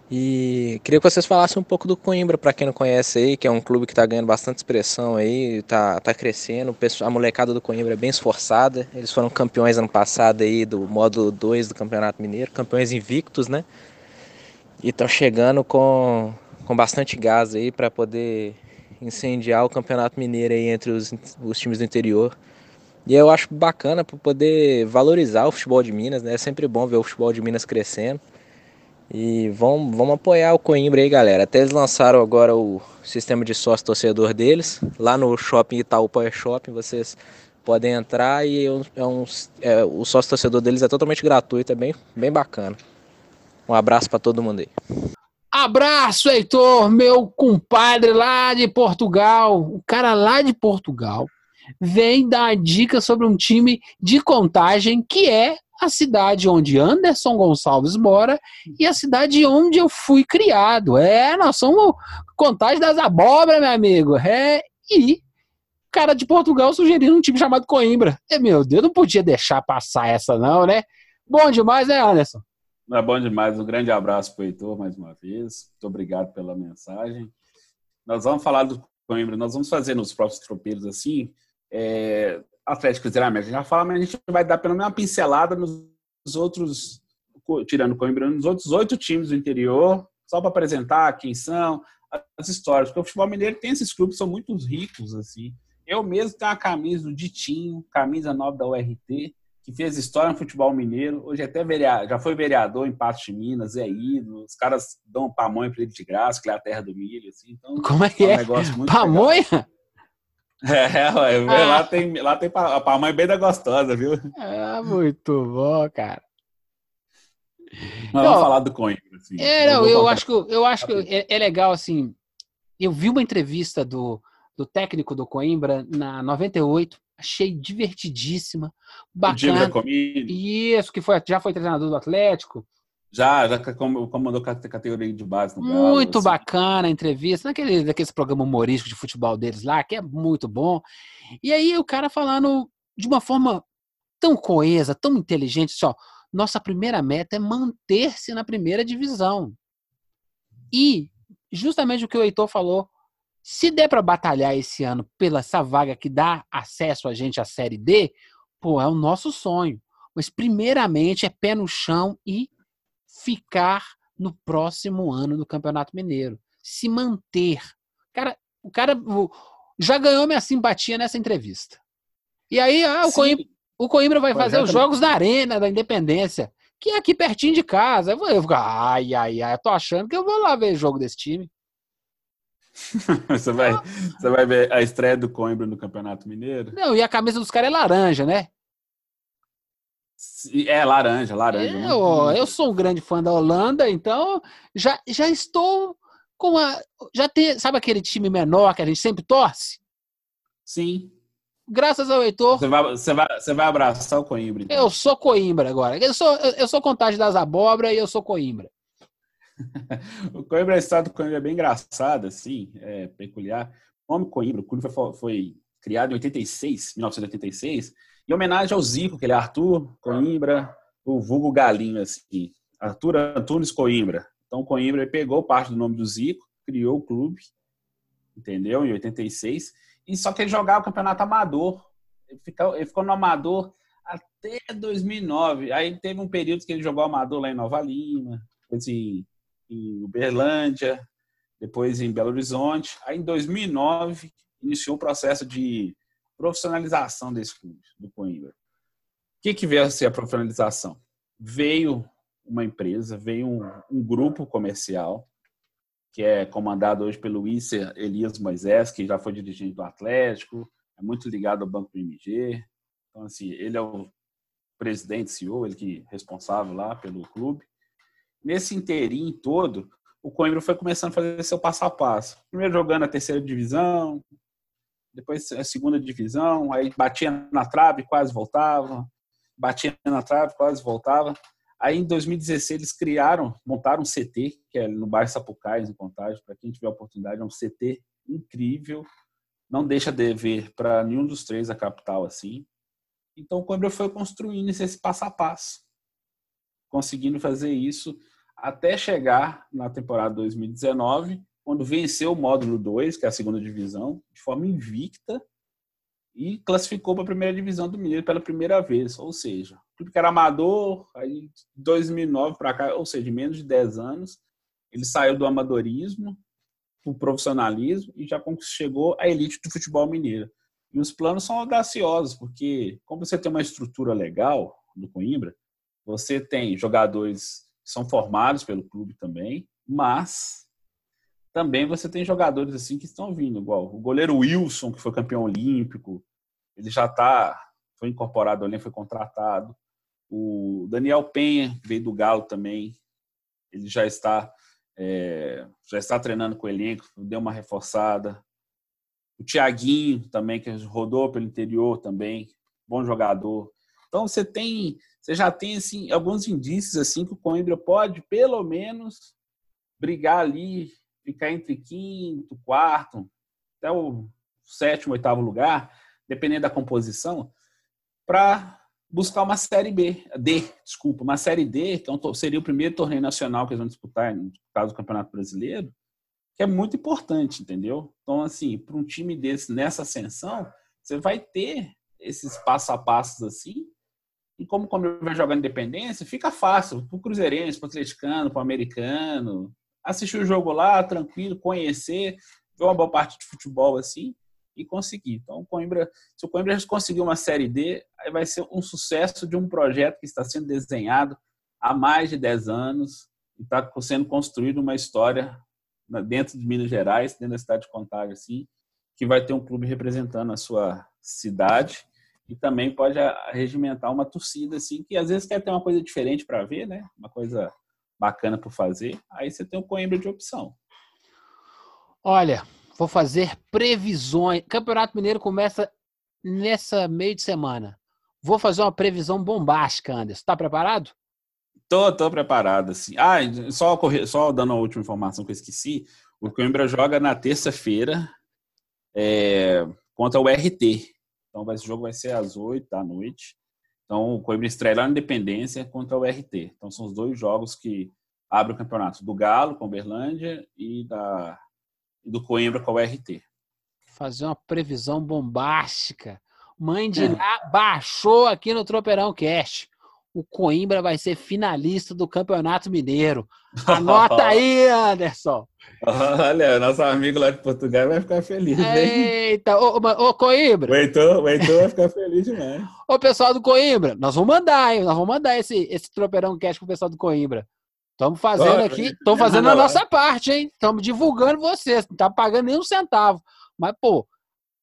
E queria que vocês falassem um pouco do Coimbra, para quem não conhece aí, que é um clube que está ganhando bastante expressão aí, está tá crescendo. A molecada do Coimbra é bem esforçada. Eles foram campeões ano passado aí do módulo 2 do Campeonato Mineiro, campeões invictos, né? E estão chegando com, com bastante gás aí para poder incendiar o Campeonato Mineiro aí entre os, os times do interior. E eu acho bacana para poder valorizar o futebol de Minas, né? É sempre bom ver o futebol de Minas crescendo. E vamos, vamos apoiar o Coimbra aí, galera. Até eles lançaram agora o sistema de sócio torcedor deles. Lá no shopping Itaú Power Shopping, vocês podem entrar e é um, é, o sócio torcedor deles é totalmente gratuito, é bem, bem bacana. Um abraço para todo mundo aí. Abraço, Heitor, meu compadre lá de Portugal. O cara lá de Portugal vem dar dica sobre um time de contagem que é a cidade onde Anderson Gonçalves mora e a cidade onde eu fui criado. É, nós somos contagem das abóboras, meu amigo. É, e cara de Portugal sugerindo um time chamado Coimbra. É, meu Deus, não podia deixar passar essa não, né? Bom demais, né, Anderson? É bom demais. Um grande abraço para o Heitor mais uma vez. Muito obrigado pela mensagem. Nós vamos falar do Coimbra, nós vamos fazer nos próximos tropeiros assim, é, Atlético Cruzeiro América já fala, mas a gente vai dar pelo menos uma pincelada nos outros, tirando Coimbra, nos outros oito times do interior, só para apresentar quem são, as histórias. Porque o futebol mineiro tem esses clubes são muito ricos, assim. Eu mesmo tenho a camisa do Ditinho, camisa nova da URT, que fez história no futebol mineiro. Hoje até vereador, já foi vereador em Patos de Minas, é ídolo. Os caras dão pamonha para ele de graça, que é a terra do milho, assim. Então, Como é que é? Um pamonha? Legal. É, ué, Ah. lá tem, lá tem a pamonha bem da gostosa, viu? É muito bom, cara. Mas Não, vamos falar do Coimbra. Assim. É, não, eu contar- acho que, eu acho que é, é legal, assim. Eu vi uma entrevista do, do técnico do Coimbra na 98, achei divertidíssima, bacana. Isso, que foi, já foi treinador do Atlético. já, já com- comandou cate- categoria de base Galo. Muito assim. bacana a entrevista, naquele, daqueles programas humorísticos de futebol deles lá, que é muito bom. E aí o cara falando de uma forma tão coesa, tão inteligente, assim, ó, nossa primeira meta é manter-se na primeira divisão. E justamente o que o Heitor falou, se der para batalhar esse ano pela essa vaga que dá acesso a gente à Série D, pô, é o nosso sonho. Mas primeiramente é pé no chão e ficar no próximo ano do Campeonato Mineiro. Se manter. Cara, o cara já ganhou minha simpatia nessa entrevista. E aí, ah, o, Coimbra, o Coimbra vai fazer os jogos na Arena da Independência, que é aqui pertinho de casa. Eu vou ficar, ai, ai, ai, eu tô achando que eu vou lá ver jogo desse time. você, vai, você vai ver a estreia do Coimbra no Campeonato Mineiro? Não, e a camisa dos caras é laranja, né? É, laranja, laranja. Eu, muito- eu sou um grande fã da Holanda, então já, já estou com a. Já tem, sabe aquele time menor que a gente sempre torce? Sim. Graças ao Heitor, Você vai, você, vai, você vai abraçar o Coimbra. então. eu sou Coimbra agora. Eu sou, eu, eu sou Contagem das Abóbora e eu sou Coimbra. O Coimbra, a história do Coimbra é bem engraçada, assim, é peculiar. O nome Coimbra, o clube foi, foi criado em 86, 1986, em homenagem ao Zico, que ele é Arthur Coimbra, o vulgo Galinho, assim. Arthur Antunes Coimbra. Então, Coimbra pegou parte do nome do Zico, criou o clube, entendeu? Em 86. E só que ele jogava o campeonato amador. Ele ficou, ele ficou no amador até 2009. Aí teve um período que ele jogou amador lá em Nova Lima, depois em, Uberlândia, depois em Belo Horizonte. Aí em 2009 iniciou o processo de profissionalização desse clube, do Coimbra. O que, que veio a ser a profissionalização? Veio uma empresa, veio um, um grupo comercial que é comandado hoje pelo Isser Elias Moisés, que já foi dirigente do Atlético, é muito ligado ao Banco BMG. Então, assim, ele é o presidente, CEO, ele que é responsável lá pelo clube. Nesse inteirinho todo, o Coimbra foi começando a fazer seu passo a passo. Primeiro jogando a terceira divisão, depois a segunda divisão, aí batia na trave, quase voltava, batia na trave, quase voltava. Aí em 2016 eles criaram, montaram um CT, que é no bairro Sapucais, em Contagem, para quem tiver oportunidade, é um CT incrível, não deixa dever para nenhum dos três da capital assim. Então o Coimbra foi construindo esse passo a passo, conseguindo fazer isso até chegar na temporada 2019, quando venceu o módulo 2, que é a segunda divisão, de forma invicta, e classificou para a primeira divisão do Mineiro pela primeira vez. Ou seja, o clube que era amador, aí de 2009 para cá, ou seja, menos de 10 anos, ele saiu do amadorismo para o profissionalismo e já chegou à elite do futebol mineiro. E os planos são audaciosos, porque como você tem uma estrutura legal do Coimbra, você tem jogadores são formados pelo clube também, mas também você tem jogadores assim que estão vindo, igual o goleiro Wilson, que foi campeão olímpico, ele já está, foi incorporado elenco, foi contratado. O Daniel Penha, veio do Galo também, ele já está é, já está treinando com o elenco, deu uma reforçada. O Thiaguinho também, que rodou pelo interior também, bom jogador. Então você tem, você já tem assim alguns indícios assim que o Coimbra pode, pelo menos, brigar ali, ficar entre quinto, quarto, até o sétimo, oitavo lugar, dependendo da composição, para buscar uma série B, D, desculpa, uma série D, então seria o primeiro torneio nacional que eles vão disputar, no caso do Campeonato Brasileiro, que é muito importante, entendeu? Então, assim, para um time desse nessa ascensão, você vai ter esses passo a passos assim, e como quando vai jogar independência, fica fácil. Para o Cruzeirense, para o Atleticano, para o Americano, assistir o jogo lá, tranquilo, conhecer, ver uma boa parte de futebol assim e conseguir. Então, o Coimbra, se o Coimbra conseguir uma Série D, aí vai ser um sucesso de um projeto que está sendo desenhado há mais de 10 anos e está sendo construído uma história dentro de Minas Gerais, dentro da cidade de Contagem, assim, que vai ter um clube representando a sua cidade e também pode regimentar uma torcida assim que às vezes quer ter uma coisa diferente para ver, né? Uma coisa bacana para fazer. Aí você tem o Coimbra de opção. Olha, vou fazer previsões. Campeonato Mineiro começa nessa meio de semana. Vou fazer uma previsão bombástica, Anderson. Está preparado? Tô, tô preparado, assim. Ah, só, só dando a última informação que eu esqueci. O Coimbra joga na terça-feira é, contra o RT. Então, esse jogo vai ser às 8 da noite. Então, o Coimbra estreia lá na Independência contra o RT. Então, são os dois jogos que abrem o campeonato. Do Galo com o Berlândia e da, do Coimbra com o RT. Fazer uma previsão bombástica. Mãe de é. lá baixou aqui no Tropeirão Cast o Coimbra vai ser finalista do Campeonato Mineiro. Anota aí, Anderson. Olha, nosso amigo lá de Portugal vai ficar feliz, hein? Eita, ô, ô Coimbra. O Heitor, o Heitor vai ficar feliz demais. Ô, pessoal do Coimbra, nós vamos mandar, hein? Nós vamos mandar esse, esse tropeirão cast pro pessoal do Coimbra. Estamos fazendo aqui, estamos fazendo a nossa parte, hein? Estamos divulgando vocês, não tá pagando nem um centavo. Mas, pô,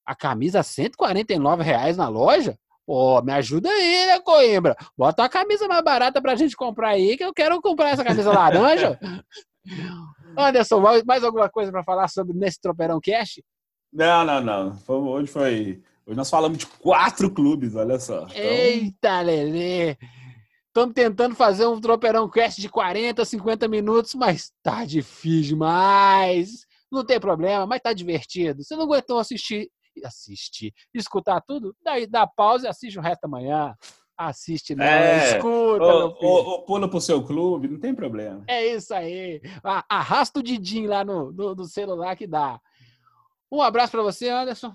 a camisa 149 reais na loja? Pô, me ajuda aí, né, Coimbra? Bota a camisa mais barata pra gente comprar aí, que eu quero comprar essa camisa laranja. Anderson, mais alguma coisa para falar sobre nesse Tropeirão Cash? Não, não, não. Hoje foi. Hoje nós falamos de quatro clubes, olha só. Então... Eita, Lelê! Estamos tentando fazer um Tropeirão Cast de 40, 50 minutos, mas tá difícil demais. Não tem problema, mas tá divertido. Você não aguentou assistir assistir, escutar tudo, daí dá pausa e assiste o resto da manhã. Assiste, não, é, escuta. Ou, ou, ou pula pro seu clube, não tem problema. É isso aí. Arrasta o Didim lá no, no, no celular que dá. Um abraço para você, Anderson.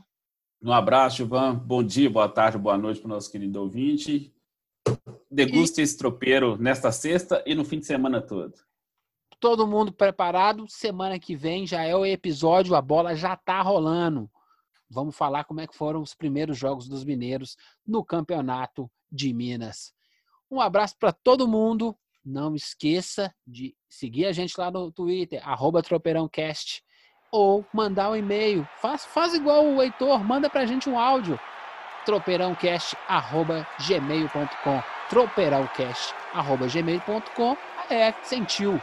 Um abraço, Ivan. Bom dia, boa tarde, boa noite para o nosso querido ouvinte. Deguste e... esse tropeiro nesta sexta e no fim de semana todo. Todo mundo preparado. Semana que vem já é o episódio, a bola já tá rolando. Vamos falar como é que foram os primeiros jogos dos mineiros no campeonato de Minas. Um abraço para todo mundo. Não esqueça de seguir a gente lá no Twitter, TropeirãoCast, ou mandar um e-mail. Faz, faz igual o Heitor, manda para a gente um áudio. tropeirãocast.gmail.com tropeirãocast.gmail.com É, sentiu.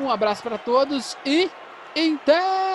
Um abraço para todos e até!